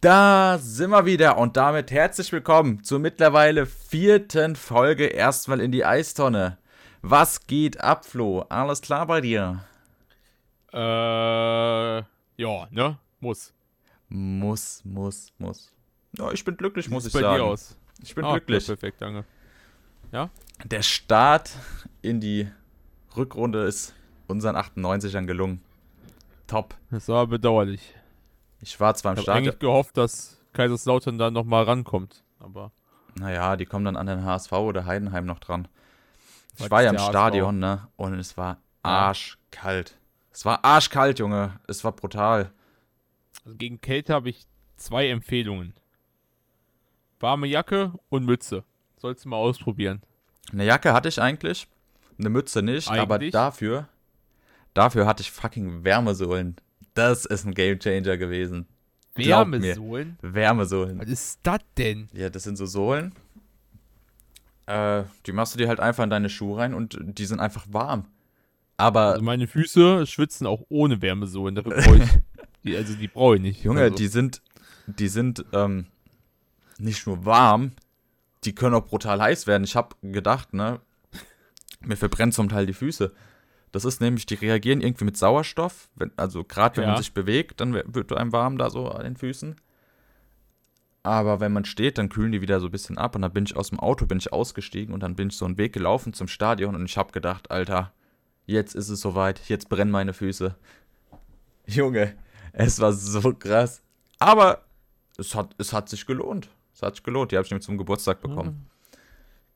Da sind wir wieder und damit herzlich willkommen zur mittlerweile vierten Folge erstmal in die Eistonne. Was geht ab, Flo? Alles klar bei dir? Äh, ja, ne? Muss. Muss, muss, muss. Ja, ich bin glücklich, muss ich bei sagen. dir aus? Ich bin Ah, glücklich. ja, perfekt, danke. Der Start in die Rückrunde ist unseren 98ern gelungen. Top. Das war bedauerlich. Ich war zwar im Ich habe Stadion. eigentlich gehofft, dass Kaiserslautern da nochmal rankommt. Aber Naja, die kommen dann an den HSV oder Heidenheim noch dran. Ich Was war ja im? Stadion, ne? Und es war arschkalt. Es war arschkalt, Junge. Es war brutal. also gegen Kälte habe ich zwei Empfehlungen. Warme Jacke und Mütze. Sollst du mal ausprobieren. Eine Jacke hatte ich eigentlich, eine Mütze nicht, aber Eigentlich? dafür, dafür hatte ich fucking Wärmesohlen. Das ist ein Gamechanger gewesen. Glaub mir. Wärmesohlen? Wärmesohlen. Was ist das denn? Ja, das sind so Sohlen. Äh, die machst du dir halt einfach in deine Schuhe rein und die sind einfach warm. Aber, Also meine Füße schwitzen auch ohne Wärmesohlen. Die, also die brauche ich nicht. Junge, also, die sind, die sind ähm, nicht nur warm, die können auch brutal heiß werden. Ich habe gedacht, ne, mir verbrennt zum Teil die Füße. Das ist nämlich, die reagieren irgendwie mit Sauerstoff. Wenn, also gerade wenn man Ja. sich bewegt, dann wird einem warm da so an den Füßen. Aber wenn man steht, dann kühlen die wieder so ein bisschen ab. Und dann bin ich aus dem Auto, bin ich ausgestiegen und dann bin ich so einen Weg gelaufen zum Stadion und ich habe gedacht, Alter, jetzt ist es soweit, jetzt brennen meine Füße. Junge, es war so krass. Aber es hat, es hat sich gelohnt. Es hat sich gelohnt. Die habe ich nämlich zum Geburtstag bekommen.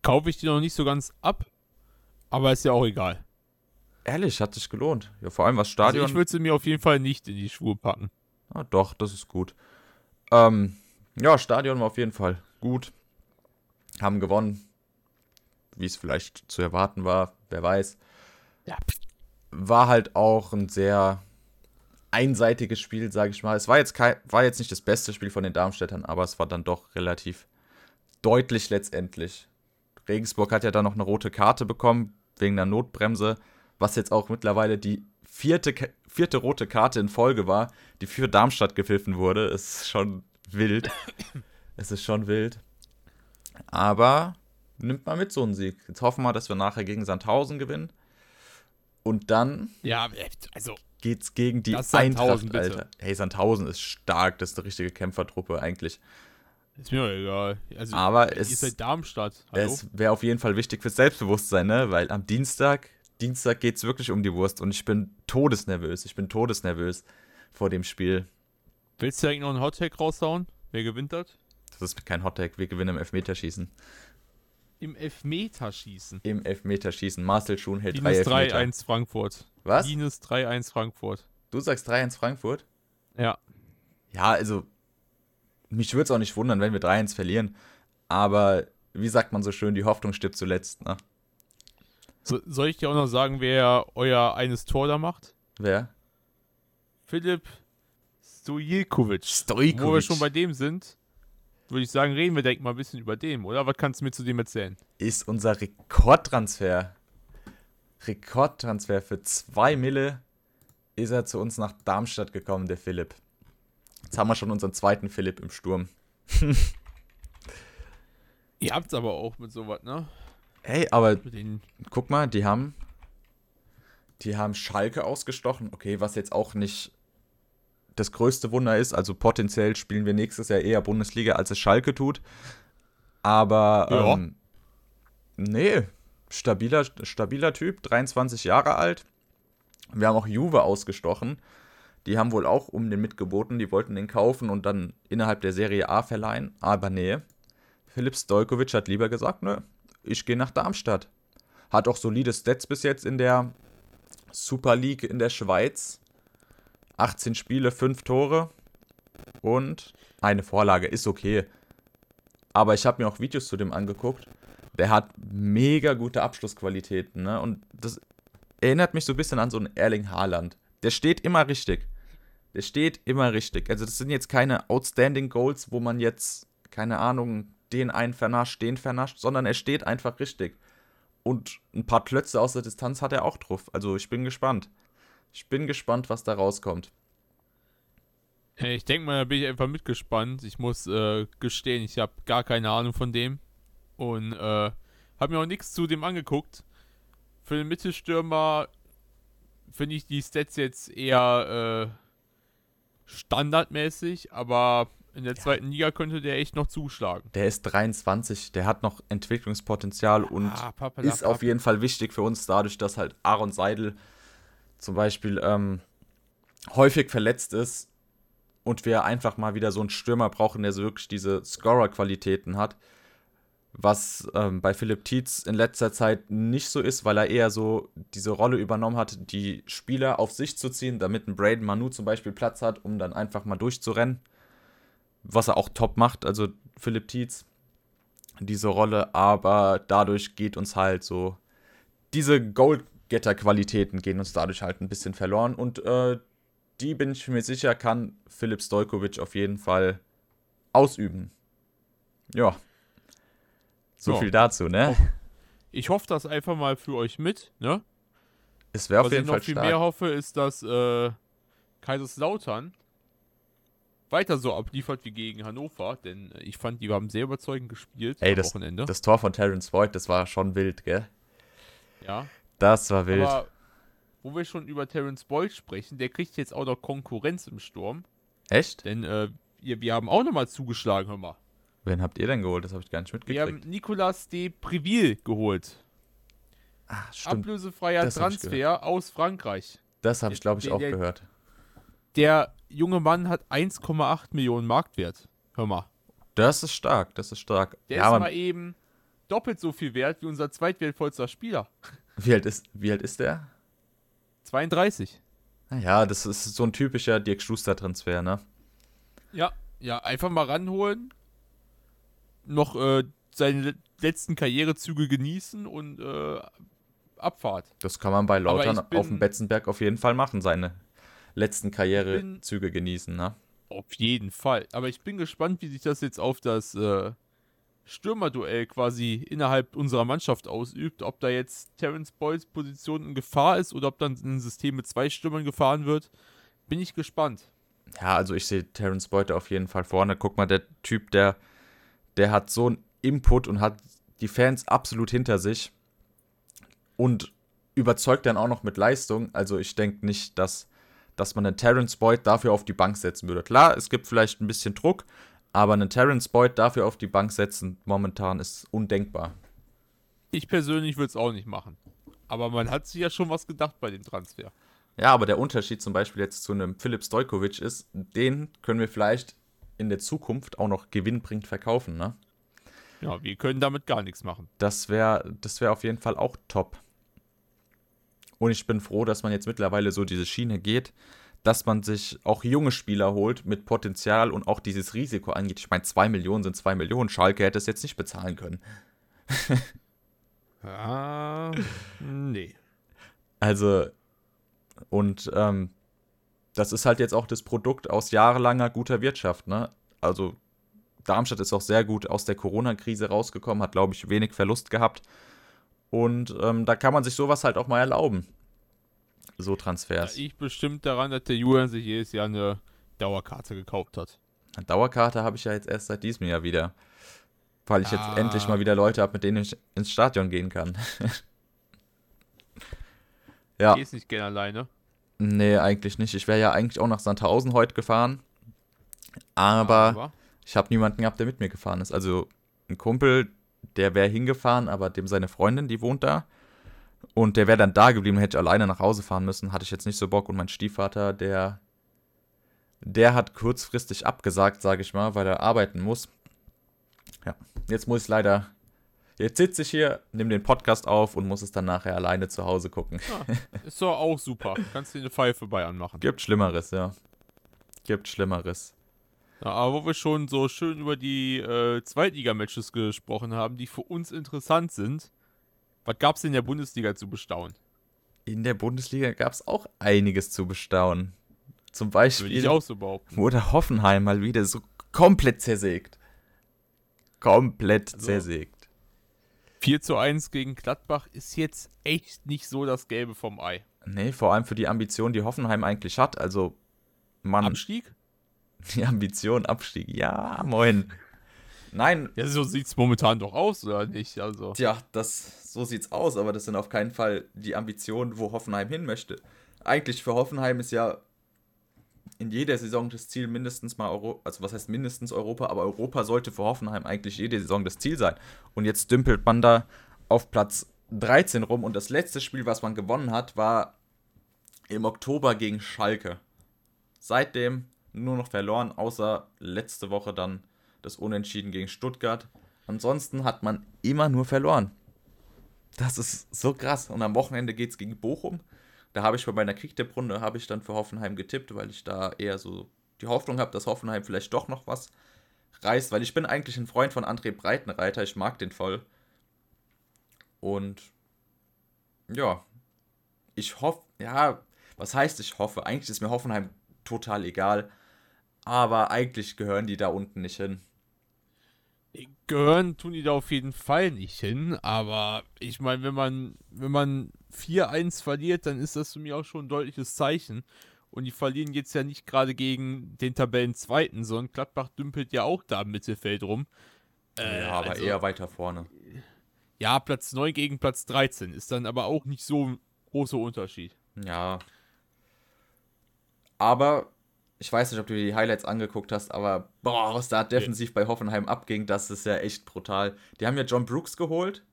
Kaufe ich die noch nicht so ganz ab. Aber ist ja auch egal. Ehrlich, hat sich gelohnt. Ja, vor allem was Also Stadion. ich würde sie mir auf jeden Fall nicht in die Schuhe packen. ah, doch, das ist gut. Ähm, ja, Stadion war auf jeden Fall gut. Haben gewonnen. Wie es vielleicht zu erwarten war, wer weiß. Ja. War halt auch ein sehr einseitiges Spiel, sage ich mal. Es war jetzt, kein, war jetzt nicht das beste Spiel von den Darmstädtern, aber es war dann doch relativ deutlich letztendlich. Regensburg hat ja dann noch eine rote Karte bekommen, wegen der Notbremse, was jetzt auch mittlerweile die vierte, vierte rote Karte in Folge war, die für Darmstadt gepfiffen wurde. Ist schon wild. es ist schon wild. Aber nimmt mal mit so einen Sieg. Jetzt hoffen wir, dass wir nachher gegen Sandhausen gewinnen. Und dann Ja, also geht's gegen die Eintracht, bitte. Alter. Hey, Sandhausen ist stark, das ist eine richtige Kämpfertruppe eigentlich. ist mir egal. Also, Aber es, seid Darmstadt. Hallo? es wäre auf jeden Fall wichtig fürs Selbstbewusstsein, ne? Weil am Dienstag, Dienstag geht's wirklich um die Wurst und ich bin todesnervös. Ich bin todesnervös vor dem Spiel. Willst du eigentlich noch einen Hottag raushauen? Wer gewinnt das? Das ist kein Hottag, wir gewinnen im Elfmeterschießen. Im Elfmeterschießen. Im Elfmeterschießen. Marcel Schuhn hält drei Minus Elfmeter. 3-1 Frankfurt. Was? Minus 3-1 Frankfurt. Du sagst 3-1 Frankfurt? Ja. Ja, also mich würde es auch nicht wundern, wenn wir 3-1 verlieren. Aber wie sagt man so schön, die Hoffnung stirbt zuletzt, ne? So, soll ich dir auch noch sagen, wer euer eines Tor da macht? Wer? Philipp Stojilkovic. Wo wir schon bei dem sind, würde ich sagen, reden wir direkt mal ein bisschen über dem, oder? Was kannst du mir zu dem erzählen? ist unser Rekordtransfer. Rekordtransfer für 2 Mille ist er zu uns nach Darmstadt gekommen, der Philipp. Jetzt haben wir schon unseren zweiten Philipp im Sturm. Ihr habt's aber auch mit sowas, ne? Hey, aber guck mal, die haben die haben Schalke ausgestochen. Okay, was jetzt auch nicht das größte Wunder ist. Also potenziell spielen wir nächstes Jahr eher Bundesliga, als es Schalke tut. Aber Ja. ähm, nee, stabiler, stabiler Typ, 23 Jahre alt. Wir haben auch Juve ausgestochen. Die haben wohl auch um den mitgeboten. Die wollten den kaufen und dann innerhalb der Serie A verleihen. Aber nee, Philipp Stojkovic hat lieber gesagt, nö, ich gehe nach Darmstadt. Hat auch solide Stats bis jetzt in der Super League in der Schweiz. 18 Spiele, 5 Tore und eine Vorlage. Ist okay. Aber ich habe mir auch Videos zu dem angeguckt. Der hat mega gute Abschlussqualitäten. Ne? Und das erinnert mich so ein bisschen an so einen Erling Haaland. Der steht immer richtig. Der steht immer richtig. Also das sind jetzt keine Outstanding Goals, wo man jetzt, keine Ahnung, den einen vernascht, den vernascht, sondern er steht einfach richtig. Und ein paar Klötze aus der Distanz hat er auch drauf. Also ich bin gespannt. Ich bin gespannt, was da rauskommt. Ich denke mal, da bin ich einfach mitgespannt. Ich muss äh, gestehen, ich habe gar keine Ahnung von dem. Und äh, habe mir auch nichts zu dem angeguckt. Für den Mittelstürmer finde ich die Stats jetzt eher äh, standardmäßig, aber in der zweiten ja. Liga könnte der echt noch zuschlagen. Der ist 23, der hat noch Entwicklungspotenzial und ah, papala, ist auf jeden Fall wichtig für uns, dadurch, dass halt Aaron Seidel zum Beispiel ähm, häufig verletzt ist und wir einfach mal wieder so einen Stürmer brauchen, der so wirklich diese Scorer-Qualitäten hat. Was ähm, bei Philipp Tietz in letzter Zeit nicht so ist, weil er eher so diese Rolle übernommen hat, die Spieler auf sich zu ziehen, damit ein Braden Manu zum Beispiel Platz hat, um dann einfach mal durchzurennen. Was er auch top macht, also Philipp Tietz, diese Rolle, aber dadurch geht uns halt so diese Goalgetter-Qualitäten gehen uns dadurch halt ein bisschen verloren und äh, die bin ich mir sicher, kann Philipp Stojkovic auf jeden Fall ausüben. Ja. So ja. viel dazu, ne? Ich hoffe das einfach mal für euch mit, ne? Es wäre auf jeden Fall Was ich noch viel mehr hoffe, ist, dass äh, Kaiserslautern weiter so abliefert wie gegen Hannover, denn äh, ich fand, die haben sehr überzeugend gespielt Ey, das, Wochenende. Das Tor von Terence Boyd, das war schon wild, gell? Ja. Das war wild. Aber wo wir schon über Terence Boyd sprechen, der kriegt jetzt auch noch Konkurrenz im Sturm. Echt? Denn äh, wir, wir haben auch nochmal zugeschlagen, hör mal. Wen habt ihr denn geholt? Das habe ich gar nicht mitgekriegt. Wir haben Nicolas de Priville geholt. Ah, stimmt. Ablösefreier das Transfer aus Frankreich. Das habe ich, glaube ich, der, auch der, gehört. Der junge Mann hat 1,8 Millionen Marktwert. Hör mal. Das ist stark, das ist stark. Der ja, ist mal eben doppelt so viel wert wie unser zweitwertvollster Spieler. Wie alt ist, wie alt ist der? 32. Naja, das ist so ein typischer Dirk Schuster-Transfer, ne? Ja, ja, einfach mal ranholen, noch äh, seine letzten Karrierezüge genießen und äh, Abfahrt. Das kann man bei Lautern auf dem Betzenberg auf jeden Fall machen, seine letzten Karrierezüge genießen, ne? Auf jeden Fall. Aber ich bin gespannt, wie sich das jetzt auf das äh, Stürmerduell quasi innerhalb unserer Mannschaft ausübt, ob da jetzt Terence Boyds Position in Gefahr ist oder ob dann ein System mit zwei Stürmern gefahren wird, bin ich gespannt. Ja, also ich sehe Terence Boyd auf jeden Fall vorne. Guck mal, der Typ, der, der hat so einen Input und hat die Fans absolut hinter sich und überzeugt dann auch noch mit Leistung. Also ich denke nicht, dass, dass man einen Terence Boyd dafür auf die Bank setzen würde. Klar, es gibt vielleicht ein bisschen Druck, aber einen Terence Boyd dafür auf die Bank setzen, momentan ist undenkbar. Ich persönlich würde es auch nicht machen. Aber man hat sich ja schon was gedacht bei dem Transfer. Ja, aber der Unterschied zum Beispiel jetzt zu einem Philipp Stojkovic ist, den können wir vielleicht in der Zukunft auch noch gewinnbringend verkaufen, ne? Ja, wir können damit gar nichts machen. Das wäre das wär auf jeden Fall auch top. Und ich bin froh, dass man jetzt mittlerweile so diese Schiene geht, dass man sich auch junge Spieler holt mit Potenzial und auch dieses Risiko angeht. Ich meine, 2 Millionen sind 2 Millionen. Schalke hätte es jetzt nicht bezahlen können. ah, nee. Also, und ähm, das ist halt jetzt auch das Produkt aus jahrelanger guter Wirtschaft. Ne? Also, Darmstadt ist auch sehr gut aus der Corona-Krise rausgekommen, hat, glaube ich, wenig Verlust gehabt. Und ähm, da kann man sich sowas halt auch mal erlauben so Transfers. Ja, ich bestimmt daran, dass der Julian sich jedes Jahr eine Dauerkarte gekauft hat. Eine Dauerkarte habe ich ja jetzt erst seit diesem Jahr wieder. Weil ich ah. jetzt endlich mal wieder Leute habe, mit denen ich ins Stadion gehen kann. ja. Du gehst nicht gerne alleine? Nee, eigentlich nicht. Ich wäre ja eigentlich auch nach Sandhausen heute gefahren. Aber, aber? ich habe niemanden gehabt, der mit mir gefahren ist. Also ein Kumpel, der wäre hingefahren, aber dem seine Freundin, die wohnt da. Und der wäre dann da geblieben, hätte ich alleine nach Hause fahren müssen. Hatte ich jetzt nicht so Bock. Und mein Stiefvater, der, der hat kurzfristig abgesagt, sage ich mal, weil er arbeiten muss. Ja, jetzt muss ich leider. Jetzt sitze ich hier, nehme den Podcast auf und muss es dann nachher alleine zu Hause gucken. Ja, ist doch auch super. Kannst dir eine Pfeife bei anmachen. Gibt Schlimmeres, ja. Gibt Schlimmeres. Ja, aber wo wir schon so schön über die äh, Zweitliga-Matches gesprochen haben, die für uns interessant sind, was gab es in der Bundesliga zu bestaunen? In der Bundesliga gab es auch einiges zu bestaunen. Zum Beispiel so wurde Hoffenheim mal wieder so komplett zersägt. Komplett also, zersägt. 4 zu 1 gegen Gladbach ist jetzt echt nicht so das Gelbe vom Ei. Nee, vor allem für die Ambition, die Hoffenheim eigentlich hat. Also, man. Abstieg? Die Ambition, Abstieg. Ja, moin. Nein. Ja, so sieht es momentan doch aus, oder nicht? Also. Tja, das, so sieht's aus, aber das sind auf keinen Fall die Ambitionen, wo Hoffenheim hin möchte. Eigentlich für Hoffenheim ist ja in jeder Saison das Ziel mindestens mal Europa, also was heißt mindestens Europa, aber Europa sollte für Hoffenheim eigentlich jede Saison das Ziel sein. Und jetzt dümpelt man da auf Platz 13 rum und das letzte Spiel, was man gewonnen hat, war im Oktober gegen Schalke. Seitdem nur noch verloren, außer letzte Woche dann das Unentschieden gegen Stuttgart. Ansonsten hat man immer nur verloren. Das ist so krass. Und am Wochenende geht es gegen Bochum. Da habe ich bei meiner Kicktipp-Runde habe ich dann für Hoffenheim getippt, weil ich da eher so die Hoffnung habe, dass Hoffenheim vielleicht doch noch was reißt, weil ich bin eigentlich ein Freund von André Breitenreiter, ich mag den voll. Und ja, ich hoffe, ja, was heißt ich hoffe? Eigentlich ist mir Hoffenheim total egal, aber eigentlich gehören die da unten nicht hin. Gehören tun die da auf jeden Fall nicht hin, aber ich meine, wenn man, wenn man 4-1 verliert, dann ist das für mich auch schon ein deutliches Zeichen. Und die verlieren jetzt ja nicht gerade gegen den Tabellenzweiten, sondern Gladbach dümpelt ja auch da im Mittelfeld rum. Äh, ja, aber also, eher weiter vorne. Ja, Platz 9 gegen Platz 13 ist dann aber auch nicht so ein großer Unterschied. Ja. Aber ich weiß nicht, ob du die Highlights angeguckt hast, aber boah, was da defensiv ja. bei Hoffenheim abging, das ist ja echt brutal. Die haben ja John Brooks geholt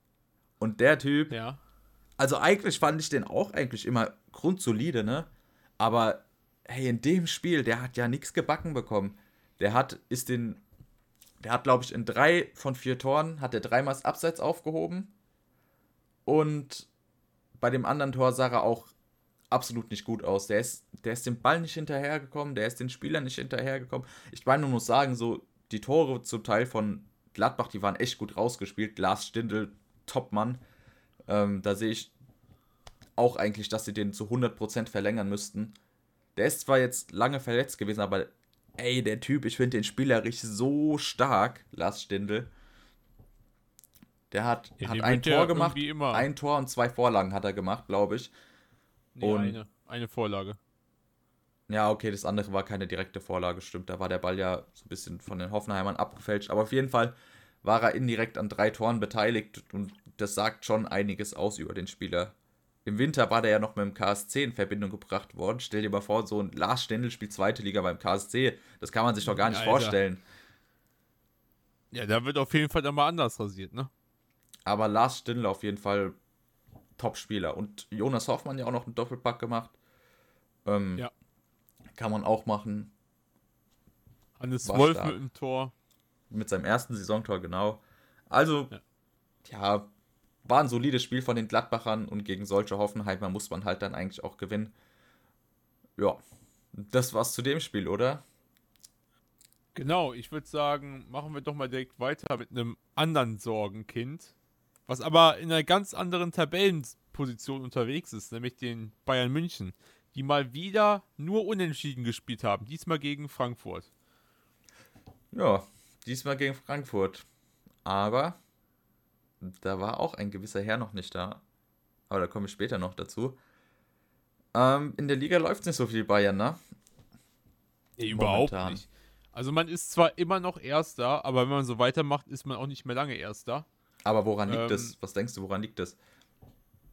und der Typ. Ja. Also eigentlich fand ich den auch eigentlich immer grundsolide, ne? Aber hey, in dem Spiel, der hat ja nichts gebacken bekommen. Der hat, ist den, der hat, glaube ich, in drei von vier Toren, hat er dreimal Abseits aufgehoben. Und bei dem anderen Tor sah er auch absolut nicht gut aus. Der ist, der ist dem Ball nicht hinterhergekommen, der ist den Spielern nicht hinterhergekommen. Ich meine, nur muss sagen, so die Tore zum Teil von Gladbach, die waren echt gut rausgespielt. Lars Stindl, Topmann. Ähm, da sehe ich auch eigentlich, dass sie den zu 100% verlängern müssten. Der ist zwar jetzt lange verletzt gewesen, aber ey, der Typ, ich finde den spielerisch so stark, Lars Stindl. Der hat, ja, hat ein Tor gemacht, ein Tor und zwei Vorlagen hat er gemacht, glaube ich. Nee, und eine, eine Vorlage. Ja, okay, das andere war keine direkte Vorlage, stimmt. Da war der Ball ja so ein bisschen von den Hoffenheimern abgefälscht. Aber auf jeden Fall war er indirekt an drei Toren beteiligt und das sagt schon einiges aus über den Spieler. Im Winter war der ja noch mit dem KSC in Verbindung gebracht worden. Stell dir mal vor, so ein Lars Stendel spielt zweite Liga beim KSC. Das kann man sich doch gar nicht Alter. vorstellen. Ja, da wird auf jeden Fall dann mal anders rasiert, ne? Aber Lars Stindl auf jeden Fall Top-Spieler. Und Jonas Hoffmann ja auch noch einen Doppelpack gemacht. Ähm, ja. Kann man auch machen. Hannes War Wolf stark. mit dem Tor. Mit seinem ersten Saisontor, genau. Also, ja. ja, war ein solides Spiel von den Gladbachern und gegen solche Hoffenheimer muss man halt dann eigentlich auch gewinnen. Ja, das war's zu dem Spiel, oder? Genau, ich würde sagen, machen wir doch mal direkt weiter mit einem anderen Sorgenkind was aber in einer ganz anderen Tabellenposition unterwegs ist, nämlich den Bayern München, die mal wieder nur unentschieden gespielt haben, diesmal gegen Frankfurt. Ja, diesmal gegen Frankfurt. Aber da war auch ein gewisser Herr noch nicht da. Aber da komme ich später noch dazu. Ähm, in der Liga läuft es nicht so viel Bayern, ne? Nee, überhaupt Momentan. nicht. Also man ist zwar immer noch Erster, aber wenn man so weitermacht, ist man auch nicht mehr lange Erster. Aber woran liegt ähm, das? Was denkst du, woran liegt das?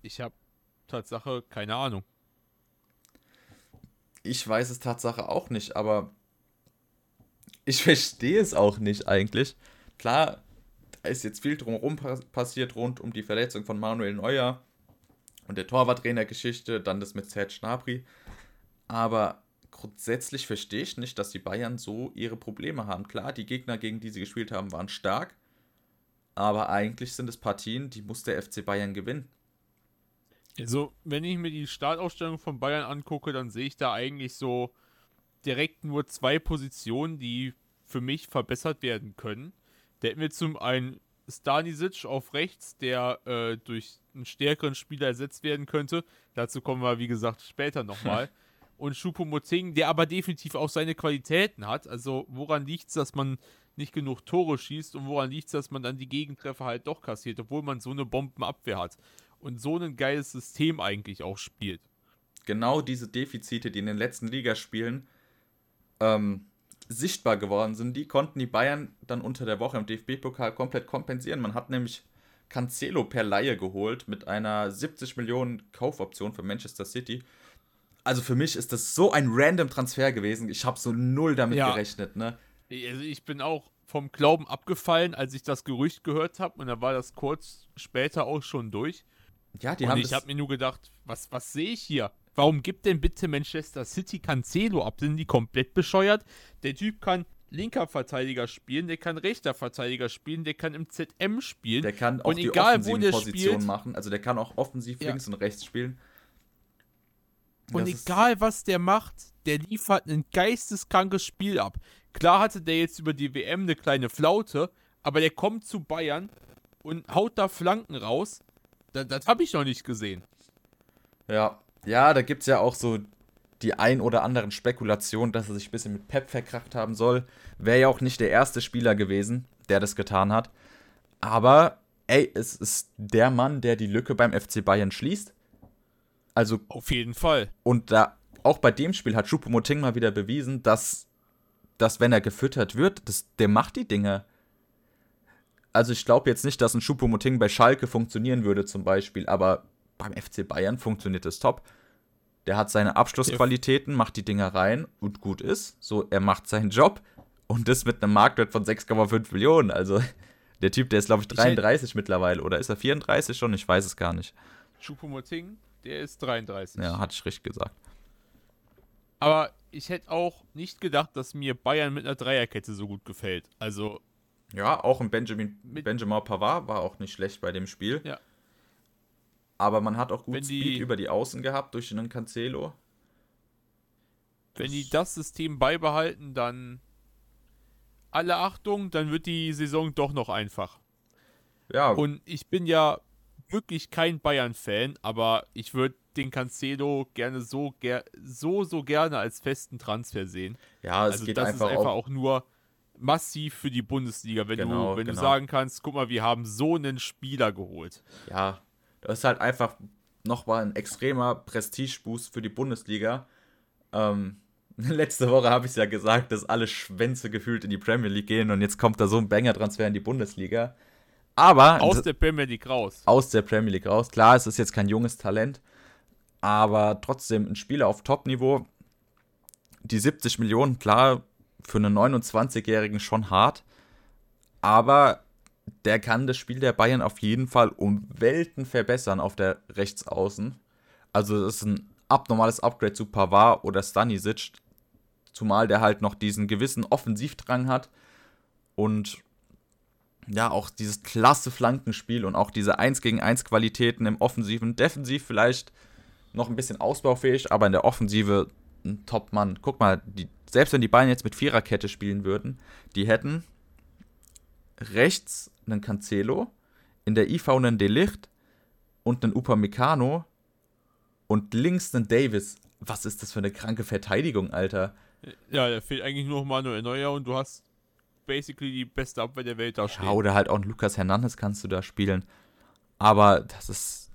Ich habe Tatsache keine Ahnung. Ich weiß es Tatsache auch nicht, aber ich verstehe es auch nicht eigentlich. Klar, da ist jetzt viel drumherum passiert rund um die Verletzung von Manuel Neuer und der Torwarttrainer-Geschichte, dann das mit Serge Schnabri. Aber grundsätzlich verstehe ich nicht, dass die Bayern so ihre Probleme haben. Klar, die Gegner, gegen die sie gespielt haben, waren stark. Aber eigentlich sind es Partien, die muss der FC Bayern gewinnen. Also, wenn ich mir die Startausstellung von Bayern angucke, dann sehe ich da eigentlich so direkt nur zwei Positionen, die für mich verbessert werden können. Da hätten wir zum einen Stanisic auf rechts, der äh, durch einen stärkeren Spieler ersetzt werden könnte. Dazu kommen wir, wie gesagt, später nochmal. und Choupo-Moting, der aber definitiv auch seine Qualitäten hat. Also woran liegt es, dass man nicht genug Tore schießt und woran liegt es, dass man dann die Gegentreffer halt doch kassiert, obwohl man so eine Bombenabwehr hat und so ein geiles System eigentlich auch spielt. Genau diese Defizite, die in den letzten Ligaspielen ähm, sichtbar geworden sind, die konnten die Bayern dann unter der Woche im DFB-Pokal komplett kompensieren. Man hat nämlich Cancelo per Laie geholt mit einer 70 Millionen Kaufoption für Manchester City. Also für mich ist das so ein random Transfer gewesen. Ich habe so null damit ja. gerechnet, ne? Also ich bin auch vom Glauben abgefallen, als ich das Gerücht gehört habe und dann war das kurz später auch schon durch. Ja, die und haben ich habe mir nur gedacht, was, was sehe ich hier? Warum gibt denn bitte Manchester City Cancelo ab? Sind die komplett bescheuert? Der Typ kann linker Verteidiger spielen, der kann rechter Verteidiger spielen, der kann im ZM spielen. Der kann auch und die egal, wo der Position spielt, machen. Also der kann auch offensiv ja. links und rechts spielen. Und das egal was der macht, der liefert ein geisteskrankes Spiel ab. Klar hatte der jetzt über die WM eine kleine Flaute, aber der kommt zu Bayern und haut da Flanken raus. Das, das habe ich noch nicht gesehen. Ja, ja, da gibt es ja auch so die ein oder anderen Spekulationen, dass er sich ein bisschen mit Pep verkracht haben soll. Wäre ja auch nicht der erste Spieler gewesen, der das getan hat. Aber, ey, es ist der Mann, der die Lücke beim FC Bayern schließt. Also. Auf jeden Fall. Und da, auch bei dem Spiel hat Choupo-Moting mal wieder bewiesen, dass, dass, wenn er gefüttert wird, das, der macht die Dinge. Also, ich glaube jetzt nicht, dass ein Choupo-Moting bei Schalke funktionieren würde, zum Beispiel, aber beim FC Bayern funktioniert es top. Der hat seine Abschlussqualitäten, macht die Dinger rein und gut ist. So, er macht seinen Job und das mit einem Marktwert von 6,5 Millionen. Also, der Typ, der ist, glaube ich, 33 ich mittlerweile. Oder ist er 34 schon? Ich weiß es gar nicht. Choupo-Moting der ist 33. Ja, hatte ich richtig gesagt. Aber ich hätte auch nicht gedacht, dass mir Bayern mit einer Dreierkette so gut gefällt. Also. Ja, auch ein Benjamin, Benjamin Pavard war auch nicht schlecht bei dem Spiel. Ja. Aber man hat auch gut die, Speed über die Außen gehabt durch einen Cancelo. Wenn die das System beibehalten, dann alle Achtung, dann wird die Saison doch noch einfach. Ja. Und ich bin ja wirklich kein Bayern-Fan, aber ich würde den Cancelo gerne so, ger so, so gerne als festen Transfer sehen. Ja, es also geht das einfach ist einfach auch, nur massiv für die Bundesliga, wenn, genau, du, wenn genau. du sagen kannst, guck mal, wir haben so einen Spieler geholt. Ja, das ist halt einfach nochmal ein extremer Prestigeboost für die Bundesliga. Ähm, letzte Woche habe ich es ja gesagt, dass alle Schwänze gefühlt in die Premier League gehen und jetzt kommt da so ein Banger-Transfer in die Bundesliga. Aber. Aus der Premier League raus. Aus der Premier League raus. Klar, es ist jetzt kein junges Talent, aber trotzdem ein Spieler auf Top-Niveau. Die 70 Millionen, klar, für einen 29-Jährigen schon hart. Aber der kann das Spiel der Bayern auf jeden Fall um Welten verbessern auf der Rechtsaußen. Also, das ist ein abnormales Upgrade zu Pavard oder Stanisic. Zumal der halt noch diesen gewissen Offensivdrang hat. Und ja, auch dieses klasse Flankenspiel und auch diese 1 gegen 1 Qualitäten im Offensiven, Defensiv vielleicht noch ein bisschen ausbaufähig, aber in der Offensive ein Top-Mann. Guck mal, die, selbst wenn die Bayern jetzt mit Viererkette spielen würden, die hätten rechts einen Cancelo, in der IV einen Delicht und einen Upamecano und links einen Davis. Was ist das für eine kranke Verteidigung, Alter? Ja, da fehlt eigentlich nur noch Manuel Neuer und du hast basically die beste Abwehr der Welt da stehen. Ja, oder halt auch Lukas Hernandez kannst du da spielen. Aber das ist,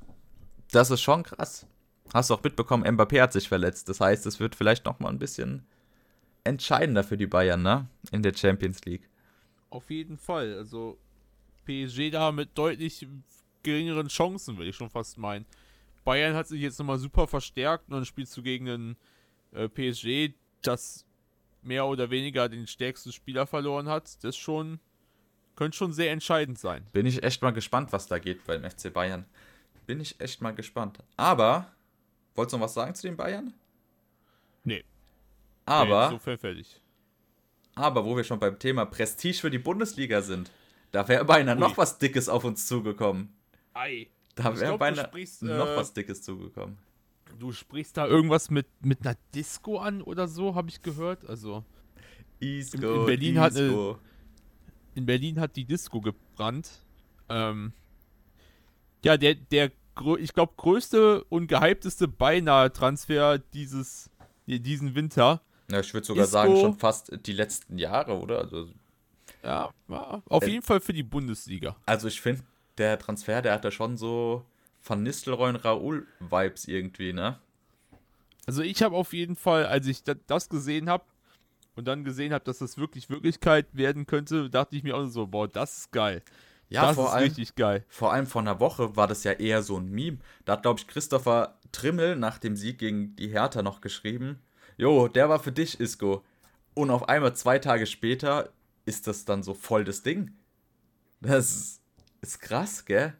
das ist schon krass. Hast du auch mitbekommen, Mbappé hat sich verletzt. Das heißt, es wird vielleicht noch mal ein bisschen entscheidender für die Bayern, ne? In der Champions League. Auf jeden Fall. Also PSG da mit deutlich geringeren Chancen, würde ich schon fast meinen. Bayern hat sich jetzt nochmal super verstärkt und dann spielst du gegen ein äh, PSG, das mehr oder weniger den stärksten Spieler verloren hat, das schon könnte schon sehr entscheidend sein. Bin ich echt mal gespannt, was da geht beim FC Bayern. Bin ich echt mal gespannt. Aber, wolltest du noch was sagen zu den Bayern? Nee. Aber. Nee, so fertig. Aber wo wir schon beim Thema Prestige für die Bundesliga sind, da wäre beinahe Ui. noch was Dickes auf uns zugekommen. Ei. Da wäre beinahe sprichst, noch äh, was Dickes zugekommen. Du sprichst da irgendwas mit, mit einer Disco an oder so, habe ich gehört. Also. Isco, in, in Berlin Isco. hat eine, in Berlin hat die Disco gebrannt. Ähm, ja, der, der, ich glaube, größte und gehypteste Beinahe-Transfer dieses, diesen Winter. Ja, ich würde sogar Isco, sagen, schon fast die letzten Jahre, oder? Also, ja, auf äh, jeden Fall für die Bundesliga. Also ich finde, der Transfer, der hat da schon so Van Nistelrooy und Raoul-Vibes irgendwie, ne? Also ich habe auf jeden Fall, als ich das gesehen habe, und dann gesehen habe, dass das wirklich Wirklichkeit werden könnte, dachte ich mir auch so, boah, das ist geil. Ja, das vor ist allem, richtig geil. vor allem vor einer Woche war das ja eher so ein Meme. Da hat, glaube ich, Christopher Trimmel nach dem Sieg gegen die Hertha noch geschrieben: Jo, der war für dich, Isco. Und auf einmal zwei Tage später ist das dann so voll das Ding. Das ist krass, gell?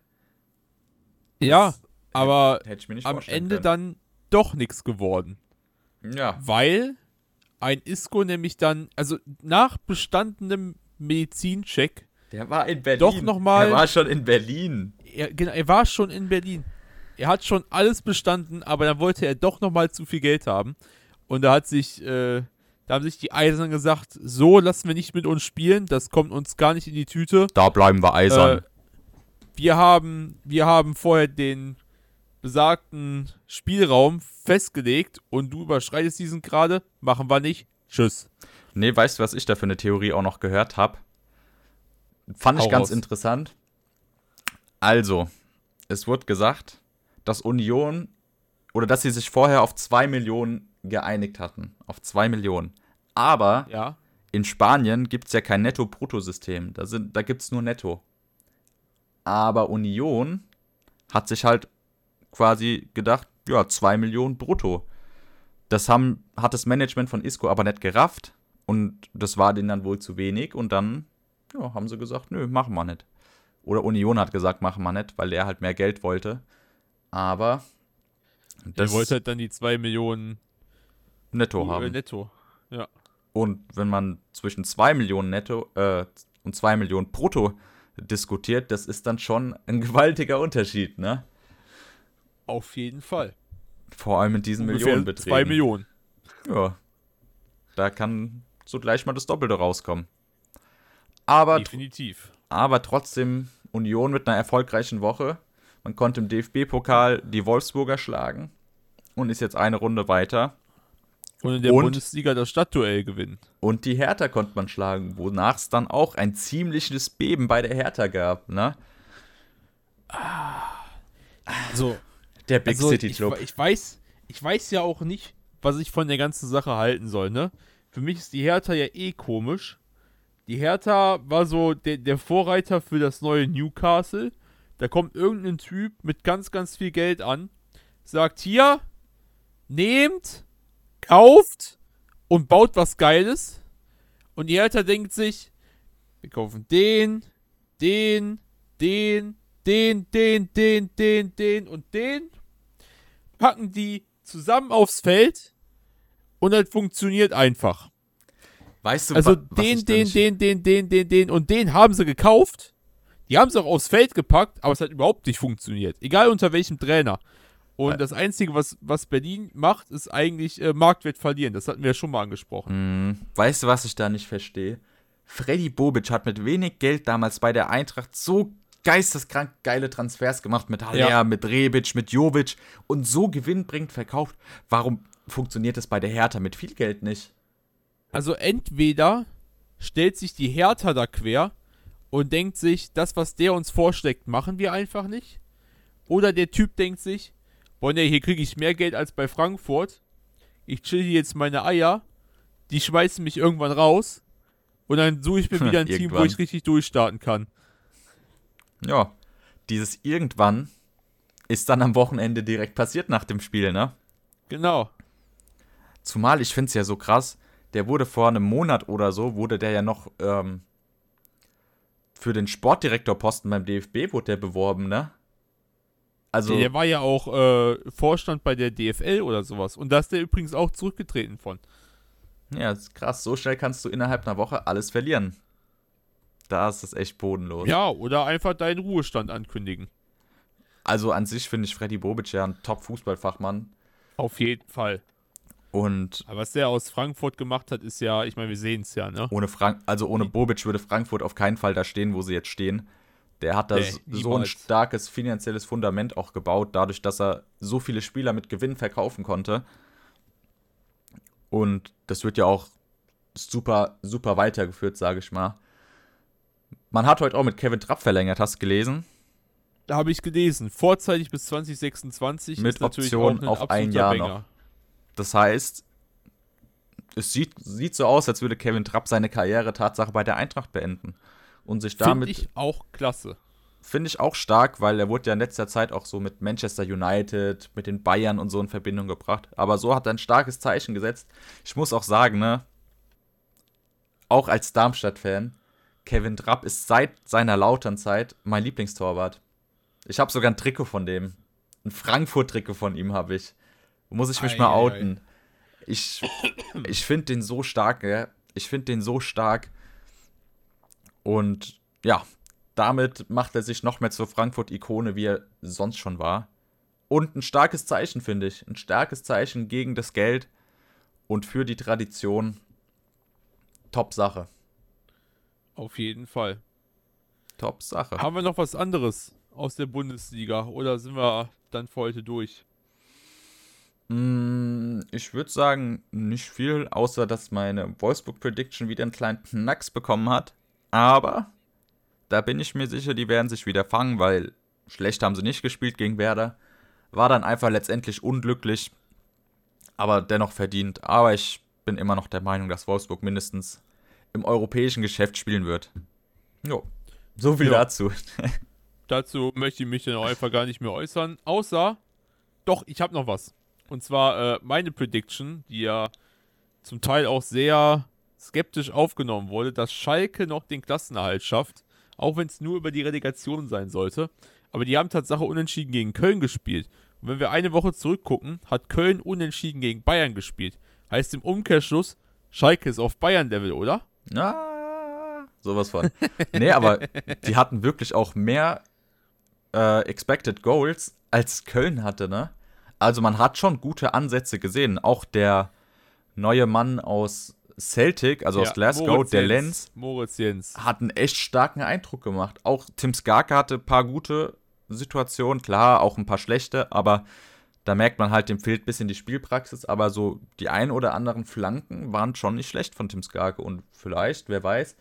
Ja, aber mir nicht am Ende können. dann doch nichts geworden. Ja, Weil ein Isco nämlich dann, also nach bestandenem Medizincheck, der war in Berlin. Doch noch mal- Der war schon in Berlin. er, genau, er war schon in Berlin. Er hat schon alles bestanden, aber dann wollte er doch nochmal zu viel Geld haben. Und da hat sich, äh, da haben sich die Eisern gesagt, so lassen wir nicht mit uns spielen, das kommt uns gar nicht in die Tüte. Da bleiben wir eisern. Äh, wir haben, wir haben vorher den besagten Spielraum festgelegt und du überschreitest diesen gerade, machen wir nicht. Tschüss. Nee, weißt du, was ich da für eine Theorie auch noch gehört habe? Fand ich ganz raus. interessant. Also, es wurde gesagt, dass Union oder dass sie sich vorher auf 2 Millionen geeinigt hatten. Auf 2 Millionen. Aber Ja. in Spanien gibt es ja kein Netto-Brutto-System. Da, sind- da gibt es nur Netto. Aber Union hat sich halt quasi gedacht, ja, 2 Millionen brutto. Das haben, hat das Management von Isco aber nicht gerafft. Und das war denen dann wohl zu wenig. Und dann ja, haben sie gesagt, nö, machen wir nicht. Oder Union hat gesagt, machen wir nicht, weil er halt mehr Geld wollte. Aber Der wollte halt dann die 2 Millionen netto äh, haben. netto. Ja. Und wenn man zwischen 2 Millionen netto äh, und 2 Millionen brutto diskutiert, das ist dann schon ein gewaltiger Unterschied, ne? Auf jeden Fall. Vor allem mit diesen Millionenbeträgen. 2 Millionen. Ja. Da kann so gleich mal das Doppelte rauskommen. Aber, Definitiv. aber trotzdem Union mit einer erfolgreichen Woche. Man konnte im DFB-Pokal die Wolfsburger schlagen und ist jetzt eine Runde weiter. Und in der Und- Bundesliga das Stadtduell gewinnen. Und die Hertha konnte man schlagen, wonach es dann auch ein ziemliches Beben bei der Hertha gab, ne? So, Der Big also City ich, Club. ich weiß, ich weiß ja auch nicht, was ich von der ganzen Sache halten soll, ne? Für mich ist die Hertha ja eh komisch. Die Hertha war so der, der Vorreiter für das neue Newcastle. Da kommt irgendein Typ mit ganz, ganz viel Geld an, sagt hier, nehmt, kauft und baut was Geiles. Und die Hertha denkt sich, wir kaufen den, den, den, den, den, den, den, den und den, packen die zusammen aufs Feld und das funktioniert einfach. Weißt du, Also den, den, den, den, den, den, den und den haben sie gekauft. Die haben sie auch aufs Feld gepackt, aber es hat überhaupt nicht funktioniert. Egal unter welchem Trainer. Und Äh. das Einzige, was, was Berlin macht, ist eigentlich äh, Marktwert verlieren. Das hatten wir ja schon mal angesprochen. Hm, weißt du, was ich da nicht verstehe? Freddy Bobic hat mit wenig Geld damals bei der Eintracht so geisteskrank geile Transfers gemacht mit Haller, Ja. mit Rebic, mit Jovic und so gewinnbringend verkauft. Warum funktioniert das bei der Hertha mit viel Geld nicht? Also entweder stellt sich die Hertha da quer und denkt sich, das, was der uns vorschlägt, machen wir einfach nicht. Oder der Typ denkt sich, boah, nee, hier kriege ich mehr Geld als bei Frankfurt. Ich chill hier jetzt meine Eier. Die schmeißen mich irgendwann raus. Und dann suche ich mir wieder ein Team, wo ich richtig durchstarten kann. Ja, dieses irgendwann ist dann am Wochenende direkt passiert nach dem Spiel, ne? Genau. Zumal ich finde es ja so krass, der wurde vor einem Monat oder so, wurde der ja noch ähm, für den Sportdirektorposten beim DFB wurde der beworben, ne? Also, Der war ja auch äh, Vorstand bei der DFL oder sowas. Und da ist der übrigens auch zurückgetreten von. ja, ist krass, so schnell kannst du innerhalb einer Woche alles verlieren. Da ist es echt bodenlos. Ja, oder einfach deinen Ruhestand ankündigen. Also an sich finde ich Freddy Bobic ja ein Top-Fußballfachmann. Auf jeden Fall. Und Aber was der aus Frankfurt gemacht hat, ist ja, ich meine, wir sehen es ja, ne? ohne Frank also ohne Bobic würde Frankfurt auf keinen Fall da stehen, wo sie jetzt stehen. Der hat da Nee, so ein starkes finanzielles Fundament auch gebaut, dadurch, dass er so viele Spieler mit Gewinn verkaufen konnte. Und das wird ja auch super, super weitergeführt, sage ich mal. Man hat heute auch mit Kevin Trapp verlängert, hast du gelesen? Da habe ich gelesen, vorzeitig bis 2026 Mit Option auf ein Jahr Banger. noch. Das heißt, es sieht, sieht so aus, als würde Kevin Trapp seine Karriere Tatsache bei der Eintracht beenden. Und sich damit. Finde ich auch klasse. Finde ich auch stark, weil er wurde ja in letzter Zeit auch so mit Manchester United, mit den Bayern und so in Verbindung gebracht. Aber so hat er ein starkes Zeichen gesetzt. Ich muss auch sagen, ne, auch als Darmstadt-Fan, Kevin Trapp ist seit seiner Lautern-Zeit mein Lieblingstorwart. Ich habe sogar ein Trikot von dem. Ein Frankfurt-Trikot von ihm habe ich. Muss ich mich ei, mal outen. Ei. Ich, ich finde den so stark, ja. Ich finde den so stark. Und ja, damit macht er sich noch mehr zur Frankfurt-Ikone, wie er sonst schon war. Und ein starkes Zeichen, finde ich. Ein starkes Zeichen gegen das Geld und für die Tradition. Top Sache. Auf jeden Fall. Top Sache. Haben wir noch was anderes aus der Bundesliga oder sind wir dann für heute durch? Mm, ich würde sagen, nicht viel, außer dass meine Wolfsburg Prediction wieder einen kleinen Knacks bekommen hat. Aber da bin ich mir sicher, die werden sich wieder fangen, weil schlecht haben sie nicht gespielt gegen Werder. War dann einfach letztendlich unglücklich, aber dennoch verdient. Aber ich bin immer noch der Meinung, dass Wolfsburg mindestens im europäischen Geschäft spielen wird. Jo, so viel ja. dazu. dazu möchte ich mich dann auch einfach gar nicht mehr äußern. Außer, doch, ich habe noch was. Und zwar äh, meine Prediction, die ja zum Teil auch sehr skeptisch aufgenommen wurde, dass Schalke noch den Klassenerhalt schafft, auch wenn es nur über die Relegation sein sollte. Aber die haben Tatsache unentschieden gegen Köln gespielt. Und wenn wir eine Woche zurückgucken, hat Köln unentschieden gegen Bayern gespielt. Heißt im Umkehrschluss, Schalke ist auf Bayern-Level, oder? Ah, sowas von. nee, aber die hatten wirklich auch mehr äh, Expected Goals als Köln hatte, ne? Also man hat schon gute Ansätze gesehen. Auch der neue Mann aus Celtic, also ja, aus Glasgow, Moritz der Lenz, Moritz Jens. hat einen echt starken Eindruck gemacht. Auch Tim Skarke hatte ein paar gute Situationen, klar, auch ein paar schlechte, aber da merkt man halt, dem fehlt ein bisschen die Spielpraxis, aber so die ein oder anderen Flanken waren schon nicht schlecht von Tim Skarke und vielleicht, wer weiß,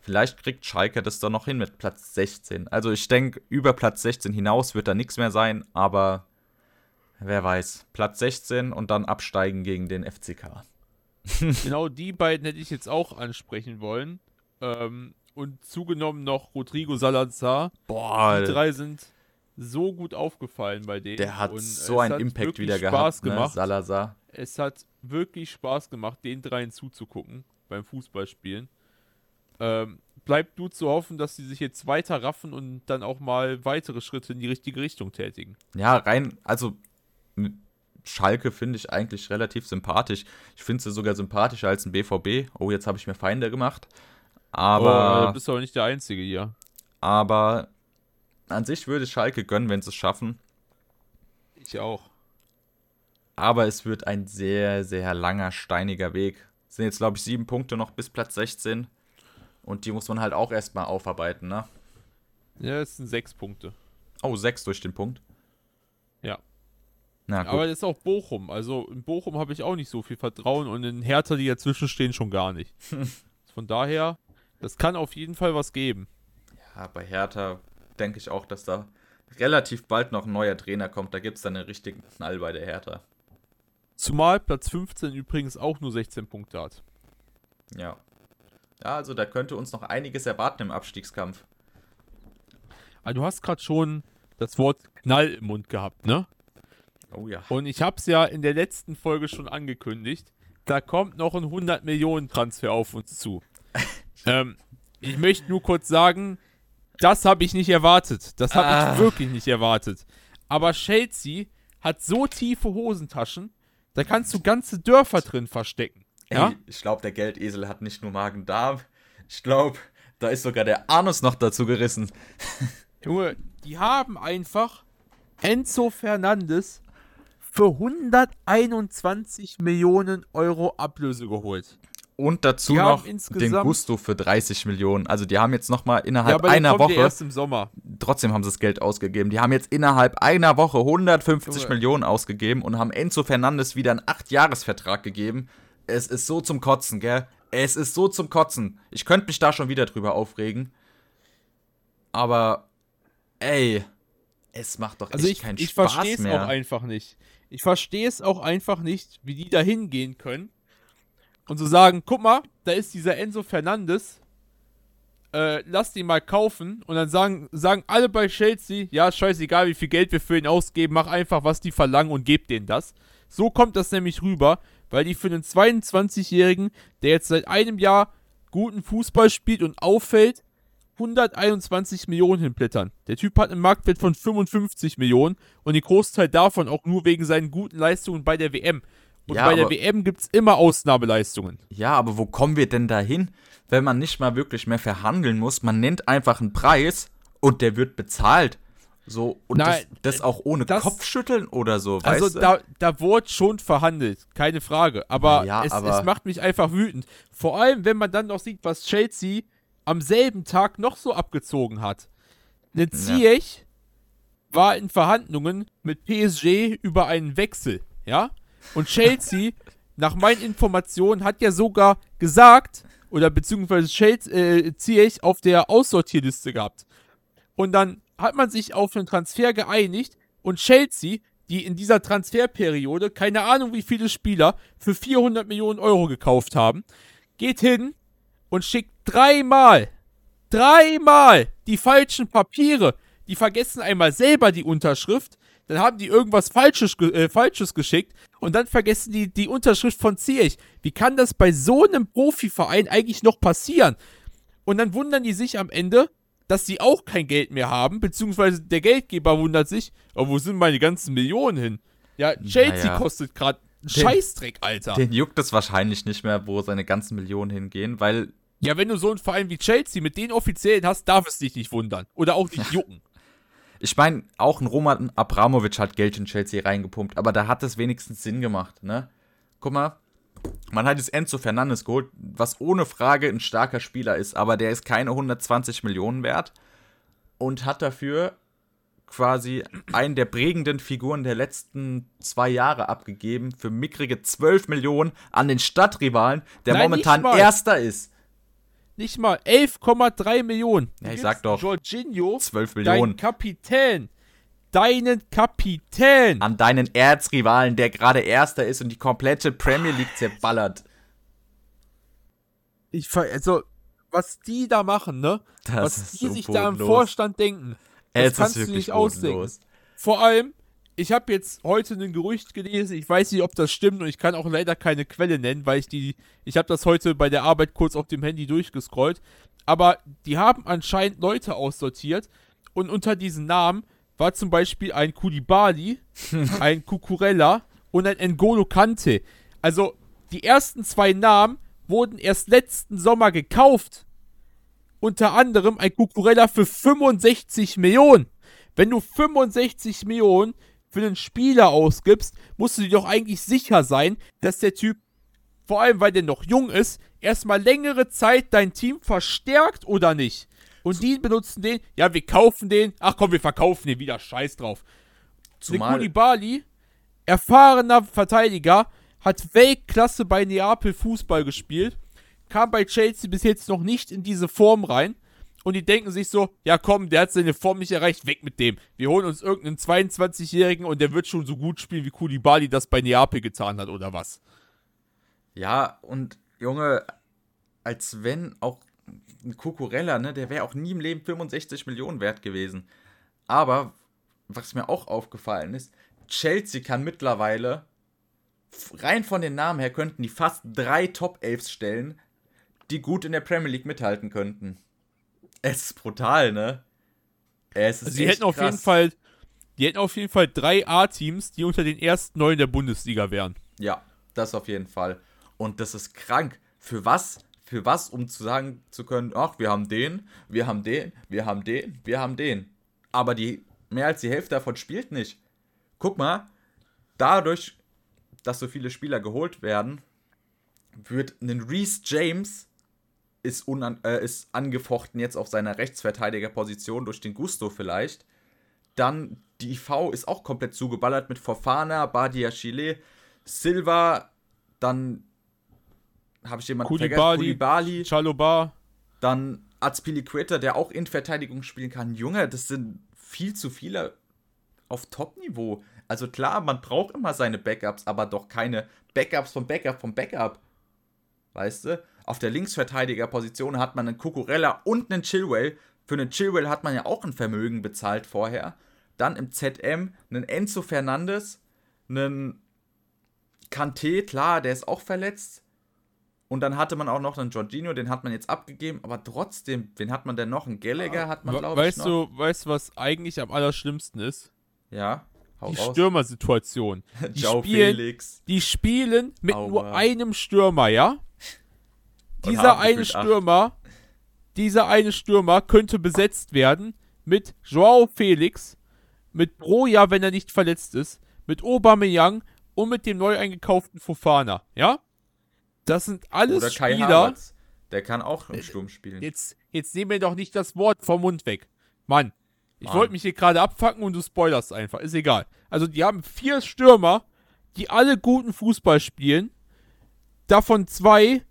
vielleicht kriegt Schalke das dann noch hin mit Platz 16. Also ich denke, über Platz 16 hinaus wird da nichts mehr sein, aber wer weiß, Platz 16 und dann absteigen gegen den FCK. genau die beiden hätte ich jetzt auch ansprechen wollen. Ähm, und zugenommen noch Rodrigo Salazar. Boah. Die drei sind so gut aufgefallen bei denen. Der hat und so einen Impact wieder Spaß gehabt, ne, gemacht. Salazar. Es hat wirklich Spaß gemacht, den dreien zuzugucken beim Fußballspielen. Ähm, bleibt nur zu hoffen, dass sie sich jetzt weiter raffen und dann auch mal weitere Schritte in die richtige Richtung tätigen. Ja, rein, also Schalke finde ich eigentlich relativ sympathisch. Ich finde sie sogar sympathischer als ein BVB. Oh, jetzt habe ich mir Feinde gemacht. Aber. Oh, du bist aber nicht der Einzige hier. Aber an sich würde ich Schalke gönnen, wenn sie es schaffen. Ich auch. Aber es wird ein sehr, sehr langer, steiniger Weg. Es sind jetzt, glaube ich, sieben Punkte noch bis Platz 16. Und die muss man halt auch erstmal aufarbeiten, ne? Ja, es sind sechs Punkte. Oh, sechs durch den Punkt. Aber das ist auch Bochum. Also in Bochum habe ich auch nicht so viel Vertrauen und in Hertha, die dazwischen stehen, schon gar nicht. Von daher, das kann auf jeden Fall was geben. Ja, bei Hertha denke ich auch, dass da relativ bald noch ein neuer Trainer kommt. Da gibt es dann einen richtigen Knall bei der Hertha. Zumal Platz 15 übrigens auch nur 16 Punkte hat. Ja. Ja, also da könnte uns noch einiges erwarten im Abstiegskampf. Aber ah, du hast gerade schon das Wort Knall im Mund gehabt, ne? Oh ja. Und ich habe es ja in der letzten Folge schon angekündigt. Da kommt noch ein 100 Millionen Transfer auf uns zu. ähm, ich möchte nur kurz sagen, das habe ich nicht erwartet. Das habe ah. ich wirklich nicht erwartet. Aber Chelsea hat so tiefe Hosentaschen, da kannst du ganze Dörfer drin verstecken. Ja? Ey, ich glaube, der Geldesel hat nicht nur Magen-Darm. Ich glaube, da ist sogar der Anus noch dazu gerissen. Junge, die haben einfach Enzo Fernandes für 121 Millionen Euro Ablöse geholt. Und dazu die noch den Gusto für 30 Millionen. Also die haben jetzt noch mal innerhalb ja, einer Woche. Erst im Sommer. Trotzdem haben sie das Geld ausgegeben. Die haben jetzt innerhalb einer Woche 150 Junge. Millionen ausgegeben und haben Enzo Fernandes wieder einen 8-Jahres-Vertrag gegeben. Es ist so zum Kotzen, gell? Es ist so zum Kotzen. Ich könnte mich da schon wieder drüber aufregen. Aber, ey, es macht doch also echt ich, keinen ich Spaß. Ich verstehe es auch einfach nicht. Ich verstehe es auch einfach nicht, wie die da hingehen können und so sagen, guck mal, da ist dieser Enzo Fernandes, äh, lass den mal kaufen und dann sagen, sagen alle bei Chelsea, ja, scheißegal, wie viel Geld wir für ihn ausgeben, mach einfach, was die verlangen und gebt denen das. So kommt das nämlich rüber, weil die für einen 22-Jährigen, der jetzt seit einem Jahr guten Fußball spielt und auffällt, 121 Millionen hinblättern. Der Typ hat einen Marktwert von 55 Millionen und den Großteil davon auch nur wegen seinen guten Leistungen bei der WM. Und Ja, bei der WM gibt es immer Ausnahmeleistungen. Ja, aber wo kommen wir denn dahin, wenn man nicht mal wirklich mehr verhandeln muss? Man nennt einfach einen Preis und der wird bezahlt. So, und Nein, das, das auch ohne das- Kopfschütteln oder so, Also weißt du? da, da wurde schon verhandelt, keine Frage. Aber, Ja, es, aber- es macht mich einfach wütend. Vor allem, wenn man dann noch sieht, was Chelsea am selben Tag noch so abgezogen hat. Ne Ziyech war in Verhandlungen mit PSG über einen Wechsel, ja? Und Chelsea, nach meinen Informationen, hat ja sogar gesagt, oder beziehungsweise Chelsea, äh, Ziyech auf der Aussortierliste gehabt. Und dann hat man sich auf einen Transfer geeinigt und Chelsea, die in dieser Transferperiode keine Ahnung wie viele Spieler für 400 Millionen Euro gekauft haben, geht hin und schickt dreimal, dreimal die falschen Papiere. Die vergessen einmal selber die Unterschrift, dann haben die irgendwas Falsches, äh, Falsches geschickt und dann vergessen die die Unterschrift von Ziyech. Wie kann das bei so einem Profiverein eigentlich noch passieren? Und dann wundern die sich am Ende, dass sie auch kein Geld mehr haben, beziehungsweise der Geldgeber wundert sich, oh, wo sind meine ganzen Millionen hin? Ja, Chelsea Naja. kostet gerade Scheißdreck, Alter. Den juckt es wahrscheinlich nicht mehr, wo seine ganzen Millionen hingehen, weil ja, wenn du so einen Verein wie Chelsea mit den Offiziellen hast, darf es dich nicht wundern. Oder auch nicht jucken. ich meine, auch ein Roman Abramovic hat Geld in Chelsea reingepumpt, aber da hat es wenigstens Sinn gemacht, ne? Guck mal, man hat jetzt Enzo Fernandes geholt, was ohne Frage ein starker Spieler ist, aber der ist keine 120 Millionen wert und hat dafür quasi einen der prägenden Figuren der letzten zwei Jahre abgegeben für mickrige 12 Millionen an den Stadtrivalen, der Nein, momentan. Erster ist. Nicht mal 11,3 Millionen. Ja, ich sag doch. Jorginho, 12 deinen Millionen. Kapitän. Deinen Kapitän. An deinen Erzrivalen, der gerade Erster ist und die komplette Premier League zerballert. Ich ver also, was die da machen, ne? Das was die so sich da im bodenlos. Vorstand denken. Das Es ist kannst du nicht ausdenken. bodenlos. Vor allem, ich habe jetzt heute ein Gerücht gelesen, ich weiß nicht, ob das stimmt und ich kann auch leider keine Quelle nennen, weil ich die, ich habe das heute bei der Arbeit kurz auf dem Handy durchgescrollt, aber die haben anscheinend Leute aussortiert und unter diesen Namen war zum Beispiel ein Kulibali, ein Kukurella und ein N'Golo Kante. Also die ersten zwei Namen wurden erst letzten Sommer gekauft. Unter anderem ein Kukurella für 65 Millionen. Wenn du 65 Millionen für einen Spieler ausgibst, musst du dir doch eigentlich sicher sein, dass der Typ, vor allem weil der noch jung ist, erstmal längere Zeit dein Team verstärkt oder nicht. Und die benutzen den, ja, wir kaufen den, ach komm, wir verkaufen den wieder, scheiß drauf. Zumal, Koulibaly, erfahrener Verteidiger, hat Weltklasse bei Neapel Fußball gespielt, kam bei Chelsea bis jetzt noch nicht in diese Form rein. Und die denken sich so, ja komm, der hat seine Form nicht erreicht, weg mit dem. Wir holen uns irgendeinen 22-Jährigen und der wird schon so gut spielen, wie Koulibaly das bei Neapel getan hat, oder was? ja, und Junge, als wenn auch ein Kukurella, ne, der wäre auch nie im Leben 65 Millionen wert gewesen. Aber, was mir auch aufgefallen ist, Chelsea kann mittlerweile, rein von den Namen her, könnten die fast drei Top-Elfs stellen, die gut in der Premier League mithalten könnten. Es ist brutal, ne? Es ist Also die hätten auf krass. jeden Fall, die hätten auf jeden Fall drei A-Teams, die unter den ersten neun der Bundesliga wären. Ja, das auf jeden Fall. Und das ist krank. Für was? Für was, um zu sagen zu können, ach, wir haben den, wir haben den, wir haben den, wir haben den. Aber die mehr als die Hälfte davon spielt nicht. Guck mal, dadurch, dass so viele Spieler geholt werden, wird ein Reese James ist, unan äh, ist angefochten jetzt auf seiner Rechtsverteidigerposition durch den Gusto vielleicht. Dann die IV ist auch komplett zugeballert mit Fofana, Badia Chile, Silva, dann habe ich jemanden vergessen, Koulibaly. Koulibaly, Chaloba, dann Azpilicueta, der auch in Verteidigung spielen kann. Junge, das sind viel zu viele auf Top-Niveau. Also klar, man braucht immer seine Backups, aber doch keine Backups vom Backup vom Backup. weißt du? Auf der Linksverteidigerposition hat man einen Kukurella und einen Chilwell. Für einen Chilwell hat man ja auch ein Vermögen bezahlt vorher. Dann im ZM einen Enzo Fernandes, einen Kanté, klar, der ist auch verletzt. Und dann hatte man auch noch einen Jorginho, den hat man jetzt abgegeben, aber trotzdem, wen hat man denn noch? Einen Gallagher hat man, glaube ich, Weißt du, weißt du, was eigentlich am allerschlimmsten ist? Ja. Hau die Stürmersituation. Die, spielen, Felix. die spielen mit Aua. nur einem Stürmer, ja? Dieser eine Stürmer, acht. dieser eine Stürmer könnte besetzt werden mit Joao Felix, mit Broja, wenn er nicht verletzt ist, mit Aubameyang und mit dem neu eingekauften Fofana, ja? Das sind alles Oder Kai Spieler. Havertz. Der kann auch im Sturm spielen. Jetzt, jetzt nehmen wir doch nicht das Wort vom Mund weg. Mann, ich wollte mich hier gerade abfacken und du spoilerst einfach. Ist egal. Also, die haben vier Stürmer, die alle guten Fußball spielen. Davon zwei,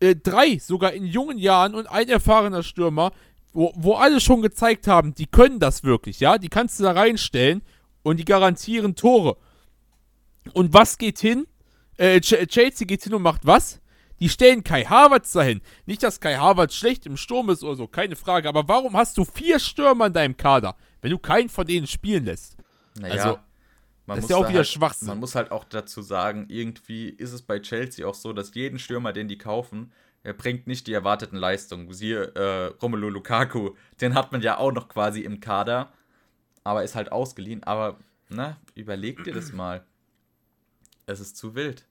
äh, drei sogar in jungen Jahren und ein erfahrener Stürmer, wo, wo alle schon gezeigt haben, die können das wirklich, ja? Die kannst du da reinstellen und die garantieren Tore. Und was geht hin? Äh, Chelsea geht hin und macht was? Die stellen Kai Havertz dahin. Nicht, dass Kai Havertz schlecht im Sturm ist oder so, keine Frage. Aber warum hast du vier Stürmer in deinem Kader, wenn du keinen von denen spielen lässt? Naja, also, das ist ja auch wieder halt, Schwachsinn. Man muss halt auch dazu sagen, irgendwie ist es bei Chelsea auch so, dass jeden Stürmer, den die kaufen, er bringt nicht die erwarteten Leistungen. Siehe äh, Romelu Lukaku, den hat man ja auch noch quasi im Kader, aber ist halt ausgeliehen. Aber, na, überleg dir das mal. Es ist zu wild.